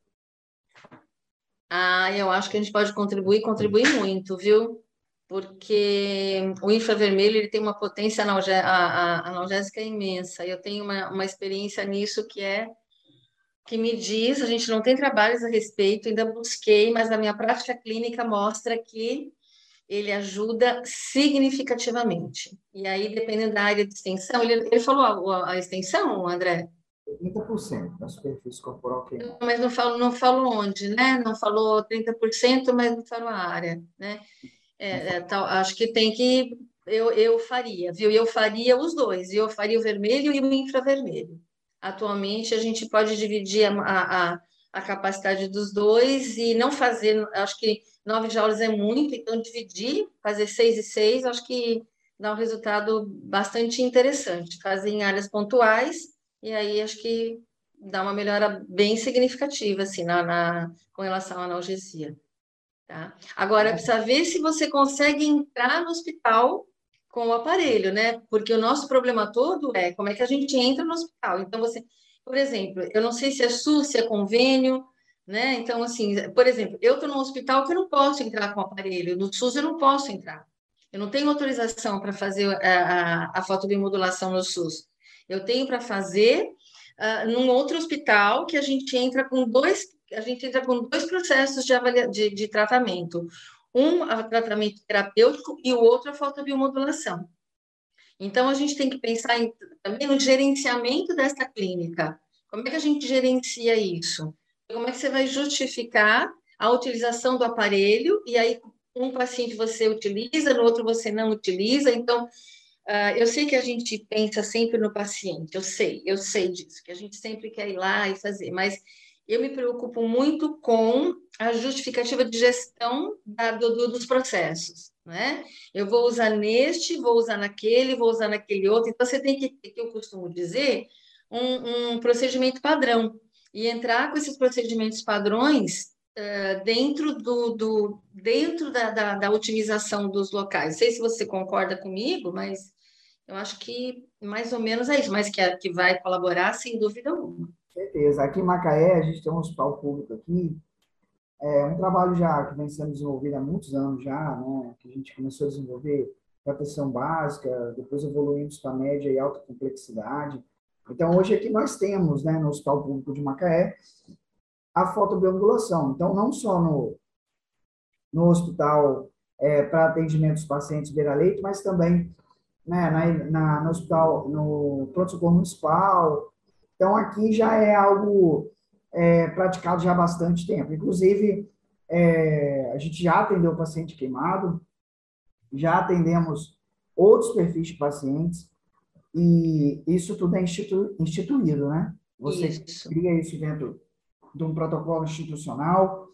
Ah, eu acho que a gente pode contribuir, contribuir muito, viu? Porque o infravermelho ele tem uma potência analgésica imensa. Eu tenho uma, uma experiência nisso que é que me diz, a gente não tem trabalhos a respeito, ainda busquei, mas a minha prática clínica mostra que ele ajuda significativamente. E aí, dependendo da área de extensão, ele, ele falou a, a extensão, André? 30% da superfície corporal queimada. Mas não falou, não falou onde, né? Não falou 30%, mas não falou a área, né? É, é, tal, acho que tem que... Eu, eu faria, viu? Eu faria os dois. Eu faria o vermelho e o infravermelho. Atualmente, a gente pode dividir a, a, a capacidade dos dois e não fazer... Acho que 9 joules é muito, então dividir, fazer 6 e 6, acho que dá um resultado bastante interessante. Fazer em áreas pontuais, e aí acho que dá uma melhora bem significativa, assim, na, na com relação à analgesia. Tá? Agora, precisa ver se você consegue entrar no hospital com o aparelho, né? Porque o nosso problema todo é como é que a gente entra no hospital. Então, você, por exemplo, eu não sei se é SUS, se é convênio, né? Então, assim, por exemplo, eu estou num hospital que eu não posso entrar com o aparelho, no SUS eu não posso entrar. Eu não tenho autorização para fazer a, a, a fotobiomodulação no SUS. Eu tenho para fazer uh, num outro hospital que a gente entra com dois, a gente entra com dois processos de, avalia, de, de tratamento. Um a tratamento terapêutico e o outro a fotobiomodulação. Então, a gente tem que pensar em, também no gerenciamento dessa clínica. Como é que a gente gerencia isso? Como é que você vai justificar a utilização do aparelho, e aí um paciente você utiliza, no outro você não utiliza, então uh, eu sei que a gente pensa sempre no paciente, eu sei, eu sei disso, que a gente sempre quer ir lá e fazer, mas eu me preocupo muito com a justificativa de gestão da, do, dos processos, né? Eu vou usar neste, vou usar naquele, vou usar naquele outro, então você tem que ter, que eu costumo dizer, um, um procedimento padrão, e entrar com esses procedimentos padrões uh, dentro, do, do dentro da, da, da, otimização dos locais. Não sei se você concorda comigo, mas eu acho que mais ou menos é isso, mas que, que vai colaborar sem dúvida alguma. Certeza. Aqui em Macaé, a gente tem um hospital público aqui, é um trabalho já que vem sendo desenvolvido há muitos anos já, né, que a gente começou a desenvolver proteção básica, depois evoluímos para média e alta complexidade, então, hoje aqui nós temos, né, no Hospital Público de Macaé, a fotobioangulação. Então, não só no, no hospital é, para atendimento dos pacientes beira-leito, mas também né, na, na, no hospital, no pronto-socorro municipal. Então, aqui já é algo é, praticado já há bastante tempo. Inclusive, é, a gente já atendeu paciente queimado, já atendemos outros perfis de pacientes, e isso tudo é institu, instituído, né? Você isso. cria isso dentro de um protocolo institucional,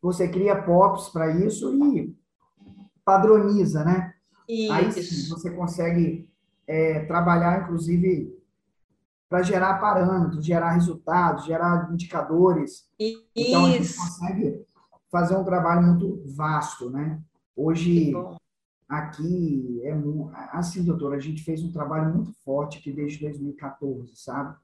você cria POPs para isso e padroniza, né? Isso. Aí sim, você consegue é, trabalhar, inclusive, para gerar parâmetros, gerar resultados, gerar indicadores. Isso. Então, a gente consegue fazer um trabalho muito vasto, né? Hoje, aqui, é assim, doutora, a gente fez um trabalho muito forte aqui desde 2014, sabe?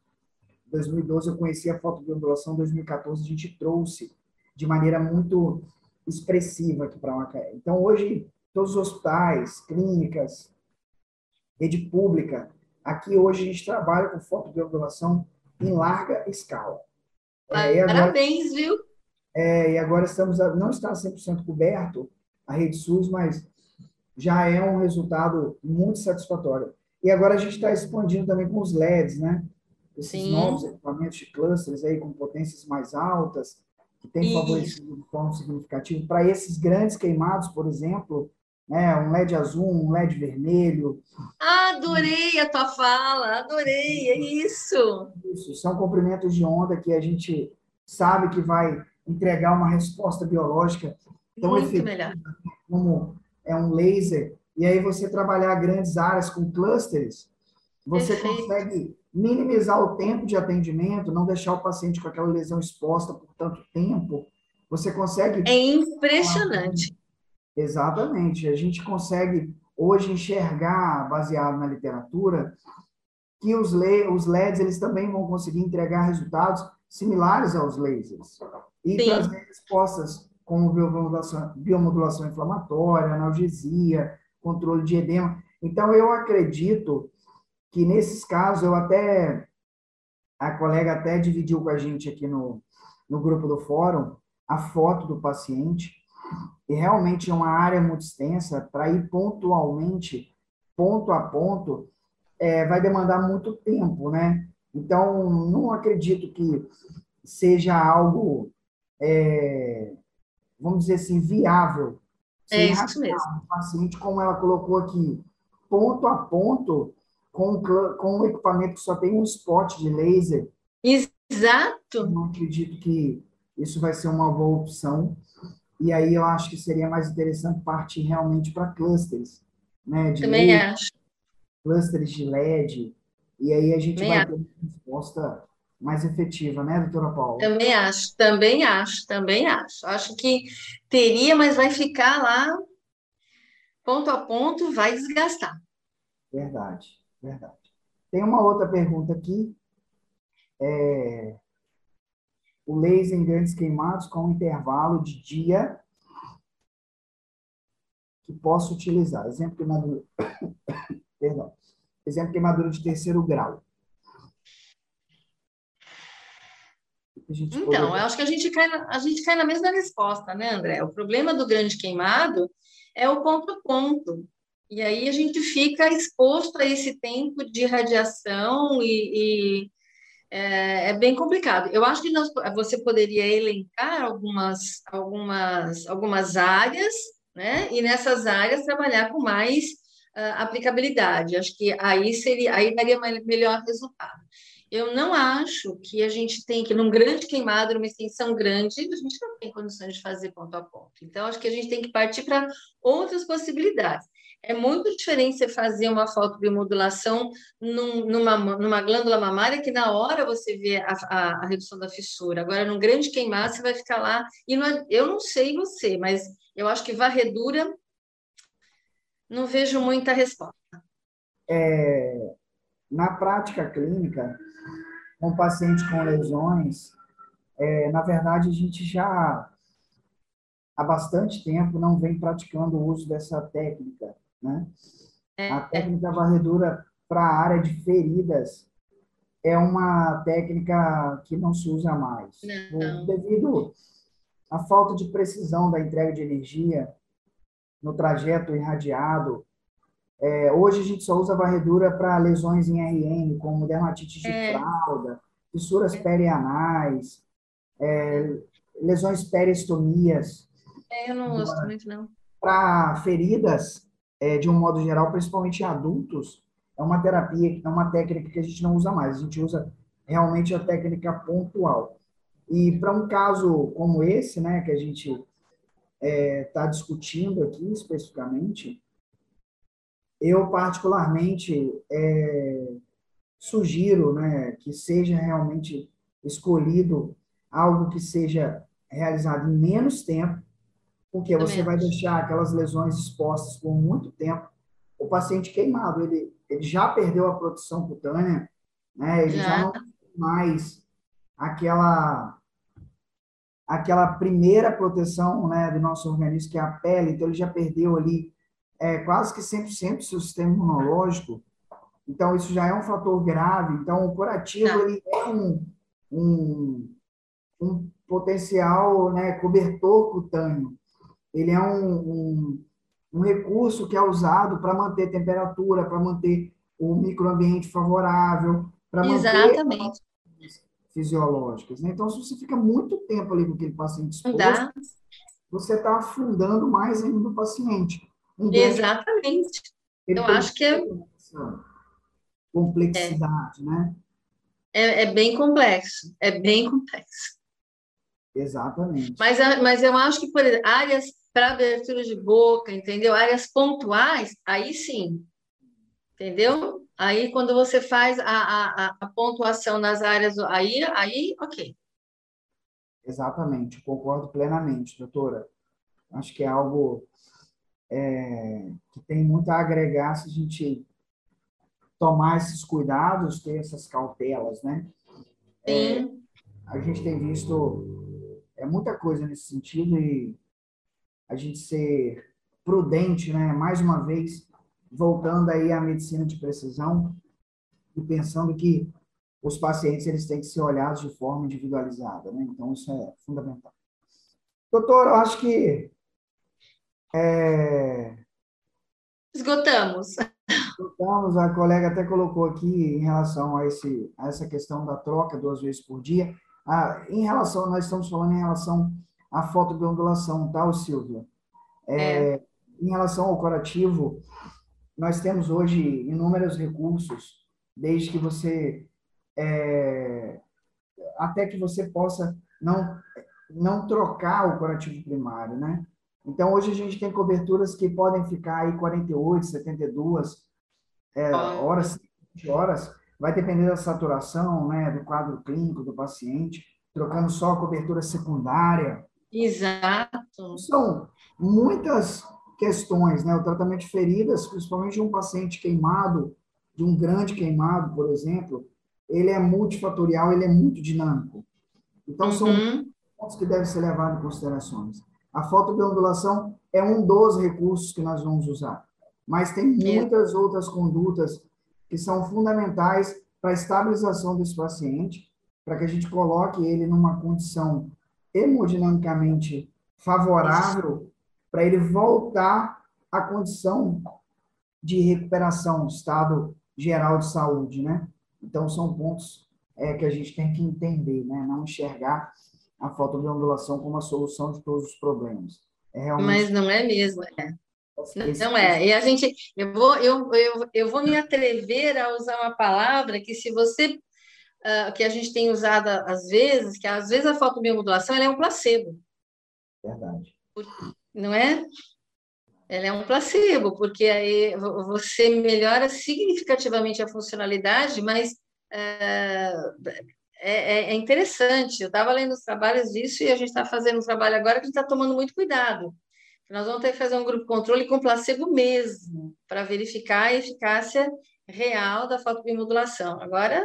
2012 eu conheci a fotobiomodulação, 2014 a gente trouxe de maneira muito expressiva aqui para Macaé. Então, hoje, todos os hospitais, clínicas, rede pública, aqui hoje a gente trabalha com fotobiomodulação em larga escala. É, agora, Parabéns, viu? É, e agora estamos, a, não está 100% coberto a rede SUS, mas já é um resultado muito satisfatório. E agora a gente está expandindo também com os LEDs, né? Esses Sim. novos equipamentos de clusters aí com potências mais altas, que tem favorecido de forma significativa. Para esses grandes queimados, por exemplo, né, um LED azul, um LED vermelho. Adorei a tua fala, adorei, é isso. Isso, são comprimentos de onda que a gente sabe que vai entregar uma resposta biológica tão Muito efetiva melhor. como é um laser. E aí você trabalhar grandes áreas com clusters, você Perfeito. consegue minimizar o tempo de atendimento, não deixar o paciente com aquela lesão exposta por tanto tempo. Você consegue. É impressionante. Exatamente. A gente consegue hoje enxergar, baseado na literatura, que os, LEDs eles também vão conseguir entregar resultados similares aos lasers e Sim. trazer respostas como biomodulação, inflamatória, analgesia, controle de edema. Então, eu acredito que nesses casos eu até a colega até dividiu com a gente aqui no, no grupo do fórum a foto do paciente e realmente é uma área muito extensa para ir pontualmente ponto a ponto é, vai demandar muito tempo, né? Então não acredito que seja algo é, vamos dizer assim viável. É isso mesmo. O paciente, como ela colocou aqui, ponto a ponto, com, com um equipamento que só tem um spot de laser. Exato. Não acredito que isso vai ser uma boa opção. E aí eu acho que seria mais interessante partir realmente para clusters. Né, de Também acho. Clusters de LED. E aí a gente Também vai acho. ter uma resposta mais efetiva, né, doutora Paula? Também acho, também acho, também acho. Acho que teria, mas vai ficar lá ponto a ponto, vai desgastar. Verdade. Verdade. Tem uma outra pergunta aqui. É, o laser em grandes queimados com um intervalo de dia que posso utilizar. Exemplo queimadura. Perdão. Exemplo queimadura de terceiro grau. Então, poderia... eu acho que a gente, cai na, a gente cai na mesma resposta, né, André? O problema do grande queimado é o ponto a ponto. E aí a gente fica exposto a esse tempo de radiação e, e é, é, bem complicado. Eu acho que nós, você poderia elencar algumas, algumas, algumas áreas, né? E nessas áreas trabalhar com mais uh, aplicabilidade. Acho que aí seria, aí daria melhor resultado. Eu não acho que a gente tem que, num grande queimado, numa extensão grande, a gente não tem condições de fazer ponto a ponto. Então, acho que a gente tem que partir para outras possibilidades. É muito diferente você fazer uma fotobiomodulação num, numa, numa glândula mamária que na hora você vê a, a, a, redução da fissura. Agora, num grande queimado, você vai ficar lá. E não é, eu não sei você, mas eu acho que varredura não vejo muita resposta. É, na prática clínica, com paciente com lesões, é, na verdade, a gente já há bastante tempo não vem praticando o uso dessa técnica né? É, a técnica varredura para a área de feridas é uma técnica que não se usa mais. Não. Devido à falta de precisão da entrega de energia no trajeto irradiado, é, hoje a gente só usa varredura para lesões em RM, como dermatite de é. fralda, fissuras perianais, é, lesões periostomias. É, eu não gosto muito, não. Para feridas, é, de um modo geral, principalmente em adultos, é uma terapia, é uma técnica que a gente não usa mais. A gente usa realmente a técnica pontual. E para um caso como esse, né, que a gente está é, discutindo aqui especificamente, eu particularmente é, sugiro né, que seja realmente escolhido algo que seja realizado em menos tempo, porque você vai deixar aquelas lesões expostas por muito tempo. O paciente queimado, ele, ele já perdeu a proteção cutânea, né? ele já, já não tem mais aquela aquela primeira proteção né, do nosso organismo, que é a pele, então ele já perdeu ali é, quase que 100% do seu sistema imunológico, então isso já é um fator grave, então o curativo tá. ele é um, um, um potencial né, cobertor cutâneo, ele é um, um, um recurso que é usado para manter temperatura, para manter o microambiente favorável, para manter fisiológicas. Né? Então, se você fica muito tempo ali com aquele paciente exposto, você está afundando mais ainda o paciente. Exatamente. Eu acho que é... Complexidade, é. né? É, é bem complexo, é bem complexo. Exatamente. Mas, mas eu acho que, por exemplo, áreas para abertura de boca, entendeu? Áreas pontuais, aí sim, entendeu? Aí, quando você faz a, a, a pontuação nas áreas, aí, aí, ok. Exatamente, concordo plenamente, doutora. Acho que é algo é, que tem muito a agregar se a gente tomar esses cuidados, ter essas cautelas, né? É, a gente tem visto é, muita coisa nesse sentido e a gente ser prudente, né? Mais uma vez, voltando aí à medicina de precisão e pensando que os pacientes eles têm que ser olhados de forma individualizada, né? Então isso é fundamental. Doutor, eu acho que é... esgotamos. Esgotamos. A colega até colocou aqui em relação a esse a essa questão da troca duas vezes por dia. Ah, em relação, nós estamos falando em relação à fotodeondulação, tá, Silvia? É, é. Em relação ao curativo, nós temos hoje inúmeros recursos, desde que você é, até que você possa não não trocar o curativo primário, né? Então hoje a gente tem coberturas que podem ficar aí 48, 72 é, horas, 20 horas, vai depender da saturação, né, do quadro clínico do paciente, trocando só a cobertura secundária. Exato. São muitas questões, né? O tratamento de feridas, principalmente de um paciente queimado, de um grande queimado, por exemplo, ele é multifatorial, ele é muito dinâmico. Então, uhum. são pontos que devem ser levados em considerações. A fotodeondulação é um dos recursos que nós vamos usar, mas tem muitas outras condutas que são fundamentais para a estabilização desse paciente, para que a gente coloque ele numa condição hemodinamicamente favorável para ele voltar à condição de recuperação, estado geral de saúde, né? Então, são pontos é, que a gente tem que entender, né? Não enxergar a fotodeondulação como a solução de todos os problemas. É realmente... Mas não é mesmo, é. Não é. E a gente, eu vou, eu, eu, eu vou me atrever a usar uma palavra que se você, uh, que a gente tem usado às vezes, que às vezes a fotobiomodulação é um placebo. Verdade não é? Ela é um placebo, porque aí você melhora significativamente a funcionalidade, mas é, é, é interessante. Eu estava lendo os trabalhos disso e a gente está fazendo um trabalho agora que a gente está tomando muito cuidado. Nós vamos ter que fazer um grupo controle com placebo mesmo, para verificar a eficácia real da fotobiomodulação. Agora,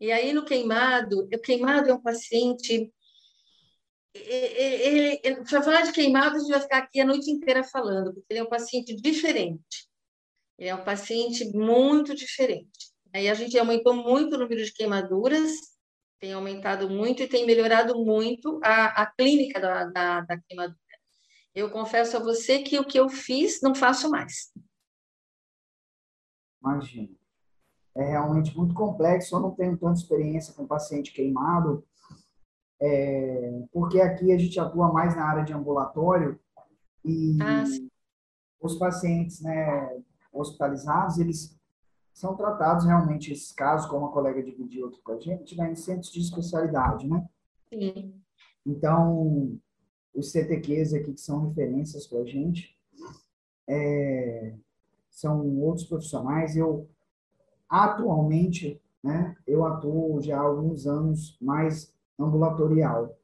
e aí no queimado, o queimado é um paciente para falar de queimado, a gente vai ficar aqui a noite inteira falando, porque ele é um paciente diferente. Ele é um paciente muito diferente. Aí a gente aumentou muito o número de queimaduras, tem aumentado muito e tem melhorado muito a, a clínica da, da, da queimadura. Eu confesso a você que o que eu fiz, não faço mais. Imagina. é realmente muito complexo. Eu não tenho tanta experiência com paciente queimado, é, porque aqui a gente atua mais na área de ambulatório e ah, os pacientes né, hospitalizados, eles são tratados realmente, esses casos, como a colega dividiu aqui com a gente, né, em centros de especialidade, né? Sim. Então, os CTQs aqui que são referências para a gente, é, são outros profissionais. Eu, atualmente, né, eu atuo já há alguns anos mais ambulatorial.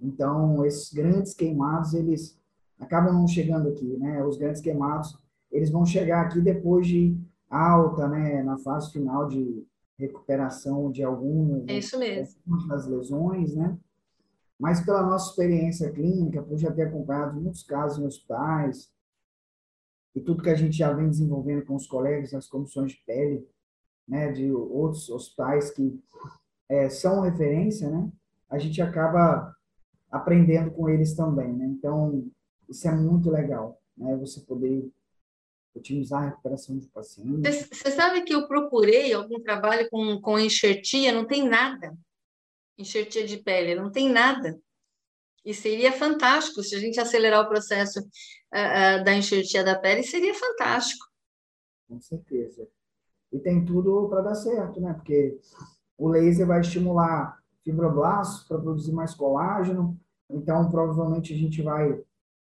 Então, esses grandes queimados, eles acabam não chegando aqui, né? Os grandes queimados, eles vão chegar aqui depois de alta, né? Na fase final de recuperação de algumas é isso mesmo. das lesões, né? Mas pela nossa experiência clínica, por já ter acompanhado muitos casos em hospitais, e tudo que a gente já vem desenvolvendo com os colegas nas comissões de pele, né, de outros hospitais que é, são referência, né, a gente acaba aprendendo com eles também, né? Então, isso é muito legal, né? Você poder otimizar a recuperação do paciente. Você sabe que eu procurei algum trabalho com, com enxertia, não tem nada. Enxertia de pele, não tem nada. E seria fantástico se a gente acelerar o processo uh, uh, da enxertia da pele, seria fantástico. Com certeza. E tem tudo para dar certo, né? Porque o laser vai estimular fibroblastos para produzir mais colágeno, então provavelmente a gente vai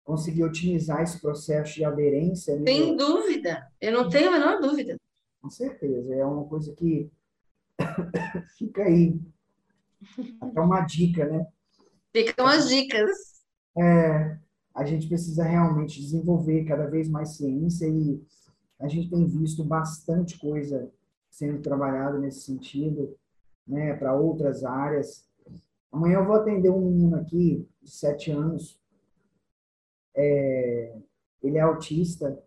conseguir otimizar esse processo de aderência. Sem dúvida, eu não tenho a menor dúvida. Com certeza, é uma coisa que fica aí. Até uma dica, né? Ficam as dicas. É, a gente precisa realmente desenvolver cada vez mais ciência e a gente tem visto bastante coisa sendo trabalhada nesse sentido, né, para outras áreas. Amanhã eu vou atender um menino aqui de sete anos é, ele é autista,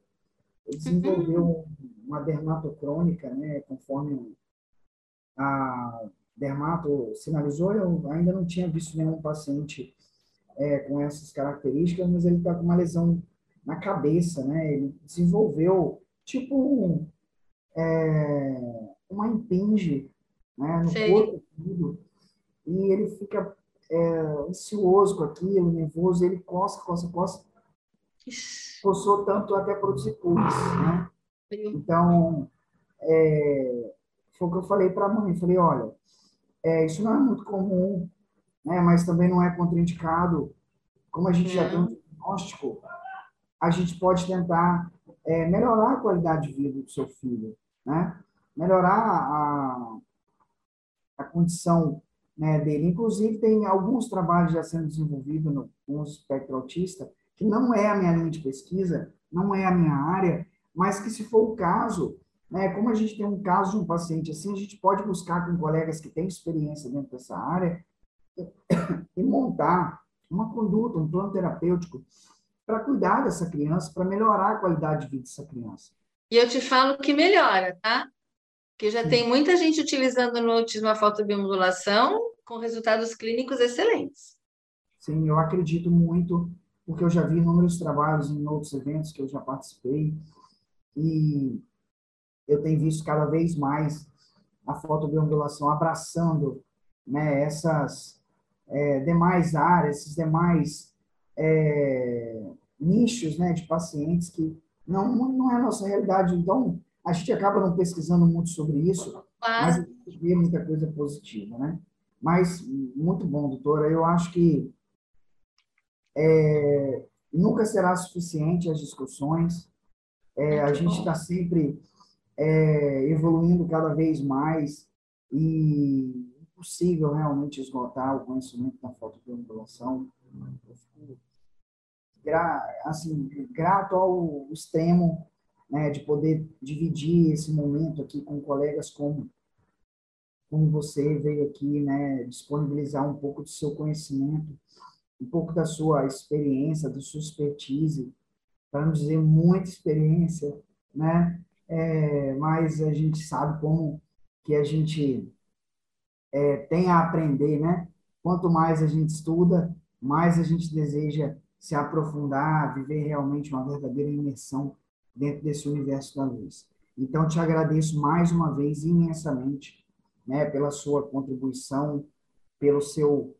ele desenvolveu uhum. uma dermatocrônica, né, conforme a dermato sinalizou, eu ainda não tinha visto nenhum paciente é, com essas características, mas ele está com uma lesão na cabeça, né, ele desenvolveu tipo é, uma impinge né, no Sei. corpo tudo, e ele fica é, ansioso com aquilo, nervoso, ele coça, coça, coça, forçou tanto até produzir pus, né? Então, é, foi o que eu falei para a mãe, falei, olha, é, isso não é muito comum, né? Mas também não é contraindicado. Como a gente já tem um diagnóstico, a gente pode tentar é, melhorar a qualidade de vida do seu filho, né? Melhorar a, a condição né, dele. Inclusive, tem alguns trabalhos já sendo desenvolvidos no, no espectro autista que não é a minha linha de pesquisa, não é a minha área, mas que se for o caso, né, como a gente tem um caso de um paciente assim, a gente pode buscar com colegas que têm experiência dentro dessa área e montar uma conduta, um plano terapêutico para cuidar dessa criança, para melhorar a qualidade de vida dessa criança. E eu te falo que melhora, tá? Que já Sim. tem muita gente utilizando no autismo a fotobiomodulação com resultados clínicos excelentes. Sim, eu acredito muito porque eu já vi inúmeros trabalhos em outros eventos que eu já participei e eu tenho visto cada vez mais a fotobiomodulação abraçando né, essas é, demais áreas, esses demais é, nichos né, de pacientes que não, não é a nossa realidade. Então, a gente acaba não pesquisando muito sobre isso, mas a gente vê muita coisa positiva, né? Mas, muito bom, doutora. Eu acho que é, nunca será suficiente as discussões. É, a gente está sempre é, evoluindo cada vez mais e impossível realmente esgotar o conhecimento da fotobiomodulação. Gra, assim, grato ao extremo né, de poder dividir esse momento aqui com colegas como como você veio aqui, né, disponibilizar um pouco do seu conhecimento um pouco da sua experiência, da sua expertise, para não dizer muita experiência, né? É, mas a gente sabe como que a gente é, tem a aprender, né? Quanto mais a gente estuda, mais a gente deseja se aprofundar, viver realmente uma verdadeira imersão dentro desse universo da luz. Então, te agradeço mais uma vez imensamente né, pela sua contribuição, pelo seu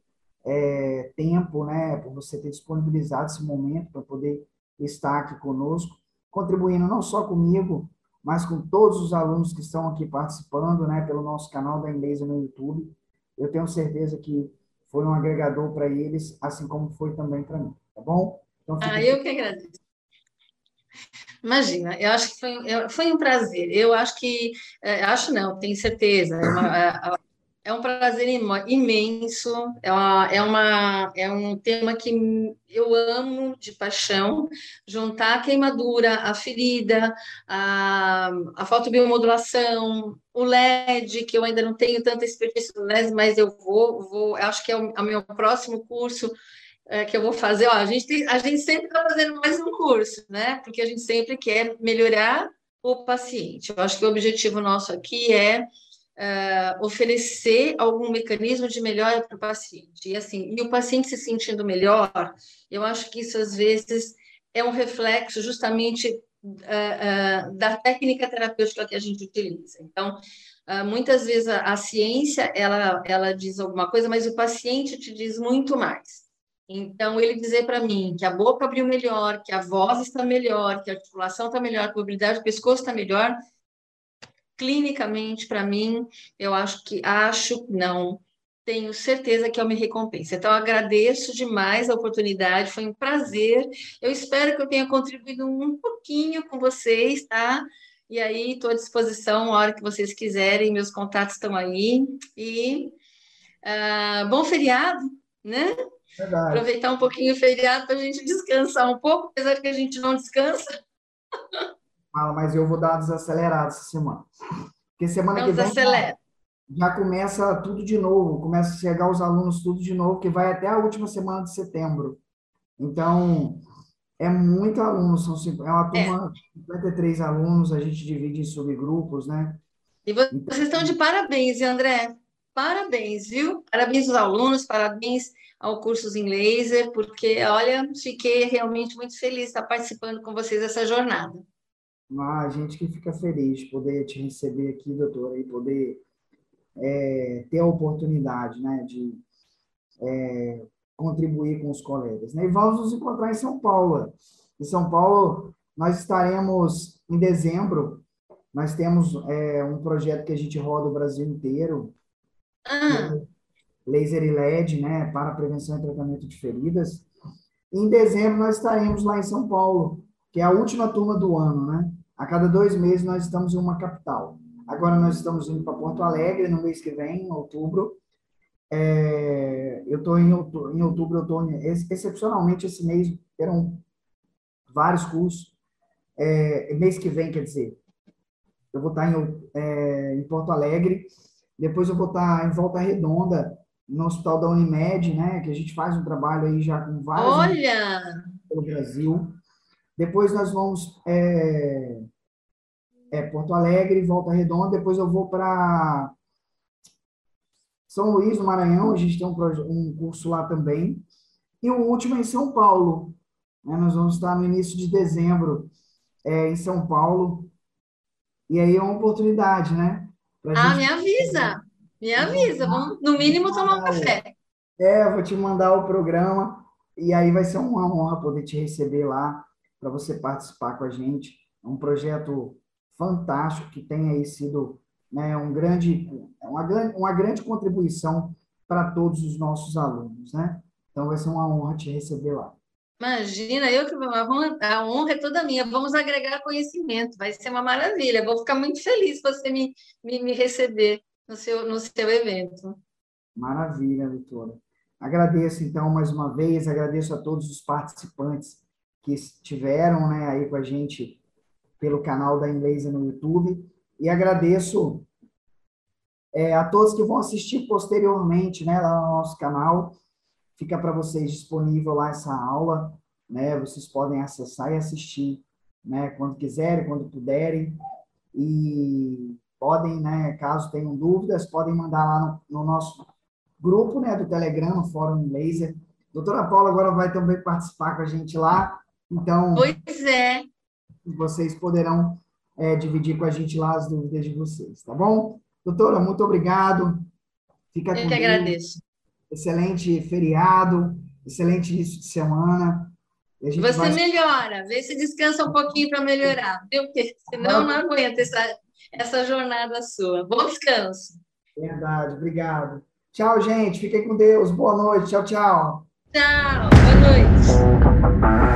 é, tempo, né, por você ter disponibilizado esse momento para poder estar aqui conosco, contribuindo não só comigo, mas com todos os alunos que estão aqui participando, né, pelo nosso canal da Inglesa no YouTube. Eu tenho certeza que foi um agregador para eles, assim como foi também para mim, tá bom? Então, ah, eu que agradeço. Imagina, eu acho que foi, foi um prazer. Eu acho que, é, acho não, tenho certeza. É, uma, é, um prazer imenso. É, uma, é, uma, é um tema que eu amo de paixão. Juntar a queimadura, a ferida, a, a fotobiomodulação, o LED, que eu ainda não tenho tanta experiência no LED, mas eu vou, vou acho que é o, é o meu próximo curso é, que eu vou fazer, ó, a gente, tem, a gente sempre está fazendo mais um curso, né? Porque a gente sempre quer melhorar o paciente. Eu acho que o objetivo nosso aqui é uh, oferecer algum mecanismo de melhora para o paciente. E assim, e o paciente se sentindo melhor, eu acho que isso às vezes é um reflexo justamente uh, uh, da técnica terapêutica que a gente utiliza. Então, muitas vezes a, a ciência ela, ela diz alguma coisa, mas o paciente te diz muito mais. Então, ele dizer para mim que a boca abriu melhor, que a voz está melhor, que a articulação está melhor, que a mobilidade do pescoço está melhor, clinicamente, para mim, eu acho que, acho, não, tenho certeza que é uma recompensa. Então, agradeço demais a oportunidade, foi um prazer. Eu espero que eu tenha contribuído um pouquinho com vocês, tá? E aí, estou à disposição, a hora que vocês quiserem, meus contatos estão aí. E uh, bom feriado, né? Verdade. Aproveitar um pouquinho o feriado para a gente descansar um pouco, apesar que a gente não descansa. Fala, mas eu vou dar uma desacelerada essa semana. Porque semana então, que vem já, já começa tudo de novo, começa a chegar os alunos tudo de novo, que vai até a última semana de setembro. Então, é muito aluno, são é uma turma de é. 53 alunos, a gente divide em subgrupos, né? E vocês então, estão de parabéns, André. Parabéns, viu? Parabéns aos alunos, parabéns ao Cursos em Laser, porque, olha, fiquei realmente muito feliz de estar participando com vocês dessa jornada. Ah, a gente que fica feliz de poder te receber aqui, doutora, e poder é, ter a oportunidade né, de é, contribuir com os colegas. Né? E vamos nos encontrar em São Paulo. Em São Paulo, nós estaremos em dezembro, nós temos é, um projeto que a gente roda o Brasil inteiro, ah laser e LED, né, para prevenção e tratamento de feridas. Em dezembro nós estaremos lá em São Paulo, que é a última turma do ano, né? A cada dois meses nós estamos em uma capital. Agora nós estamos indo para Porto Alegre no mês que vem, em outubro. É, eu estou em outubro, em outubro eu estou excepcionalmente esse mês terão vários cursos. É, mês que vem, quer dizer, eu vou estar em, é, em Porto Alegre, depois eu vou estar em Volta Redonda, no Hospital da Unimed, né, que a gente faz um trabalho aí já com vários Olha! pelo Brasil. Depois nós vamos é, é, Porto Alegre, Volta Redonda, depois eu vou para São Luís, no Maranhão, a gente tem um, um curso lá também. E o último é em São Paulo. Né, nós vamos estar no início de dezembro é, em São Paulo. E aí é uma oportunidade, né? Ah, gente... me avisa! Me avisa, vamos no mínimo tomar um café. É, vou te mandar o programa e aí vai ser uma honra poder te receber lá para você participar com a gente. É um projeto fantástico que tem aí sido né, um grande, uma, grande, uma grande contribuição para todos os nossos alunos, né? Então vai ser uma honra te receber lá. Imagina, eu que a honra é toda minha. Vamos agregar conhecimento, vai ser uma maravilha. Vou ficar muito feliz você me, me, me receber no seu, no seu evento. Maravilha, Vitória. Agradeço, então, mais uma vez, agradeço a todos os participantes que estiveram né, aí com a gente pelo canal da Inglês no YouTube e agradeço é, a todos que vão assistir posteriormente né, lá no nosso canal. Fica para vocês disponível lá essa aula, né? Vocês podem acessar e assistir, né? Quando quiserem, quando puderem. E podem, né, caso tenham dúvidas, podem mandar lá no, no nosso grupo, né, do Telegram, no Fórum Laser. Doutora Paula agora vai também participar com a gente lá, então... Pois é. Vocês poderão é, dividir com a gente lá as dúvidas de vocês, tá bom? Doutora, muito obrigado. Fica Eu que agradeço. Excelente feriado, excelente início de semana. Você vai... melhora, vê se descansa um pouquinho para melhorar, viu? Porque senão não aguenta essa, essa jornada sua. Bom descanso. Verdade, obrigado. Tchau, gente. Fiquem com Deus. Boa noite. Tchau, tchau. Tchau, boa noite.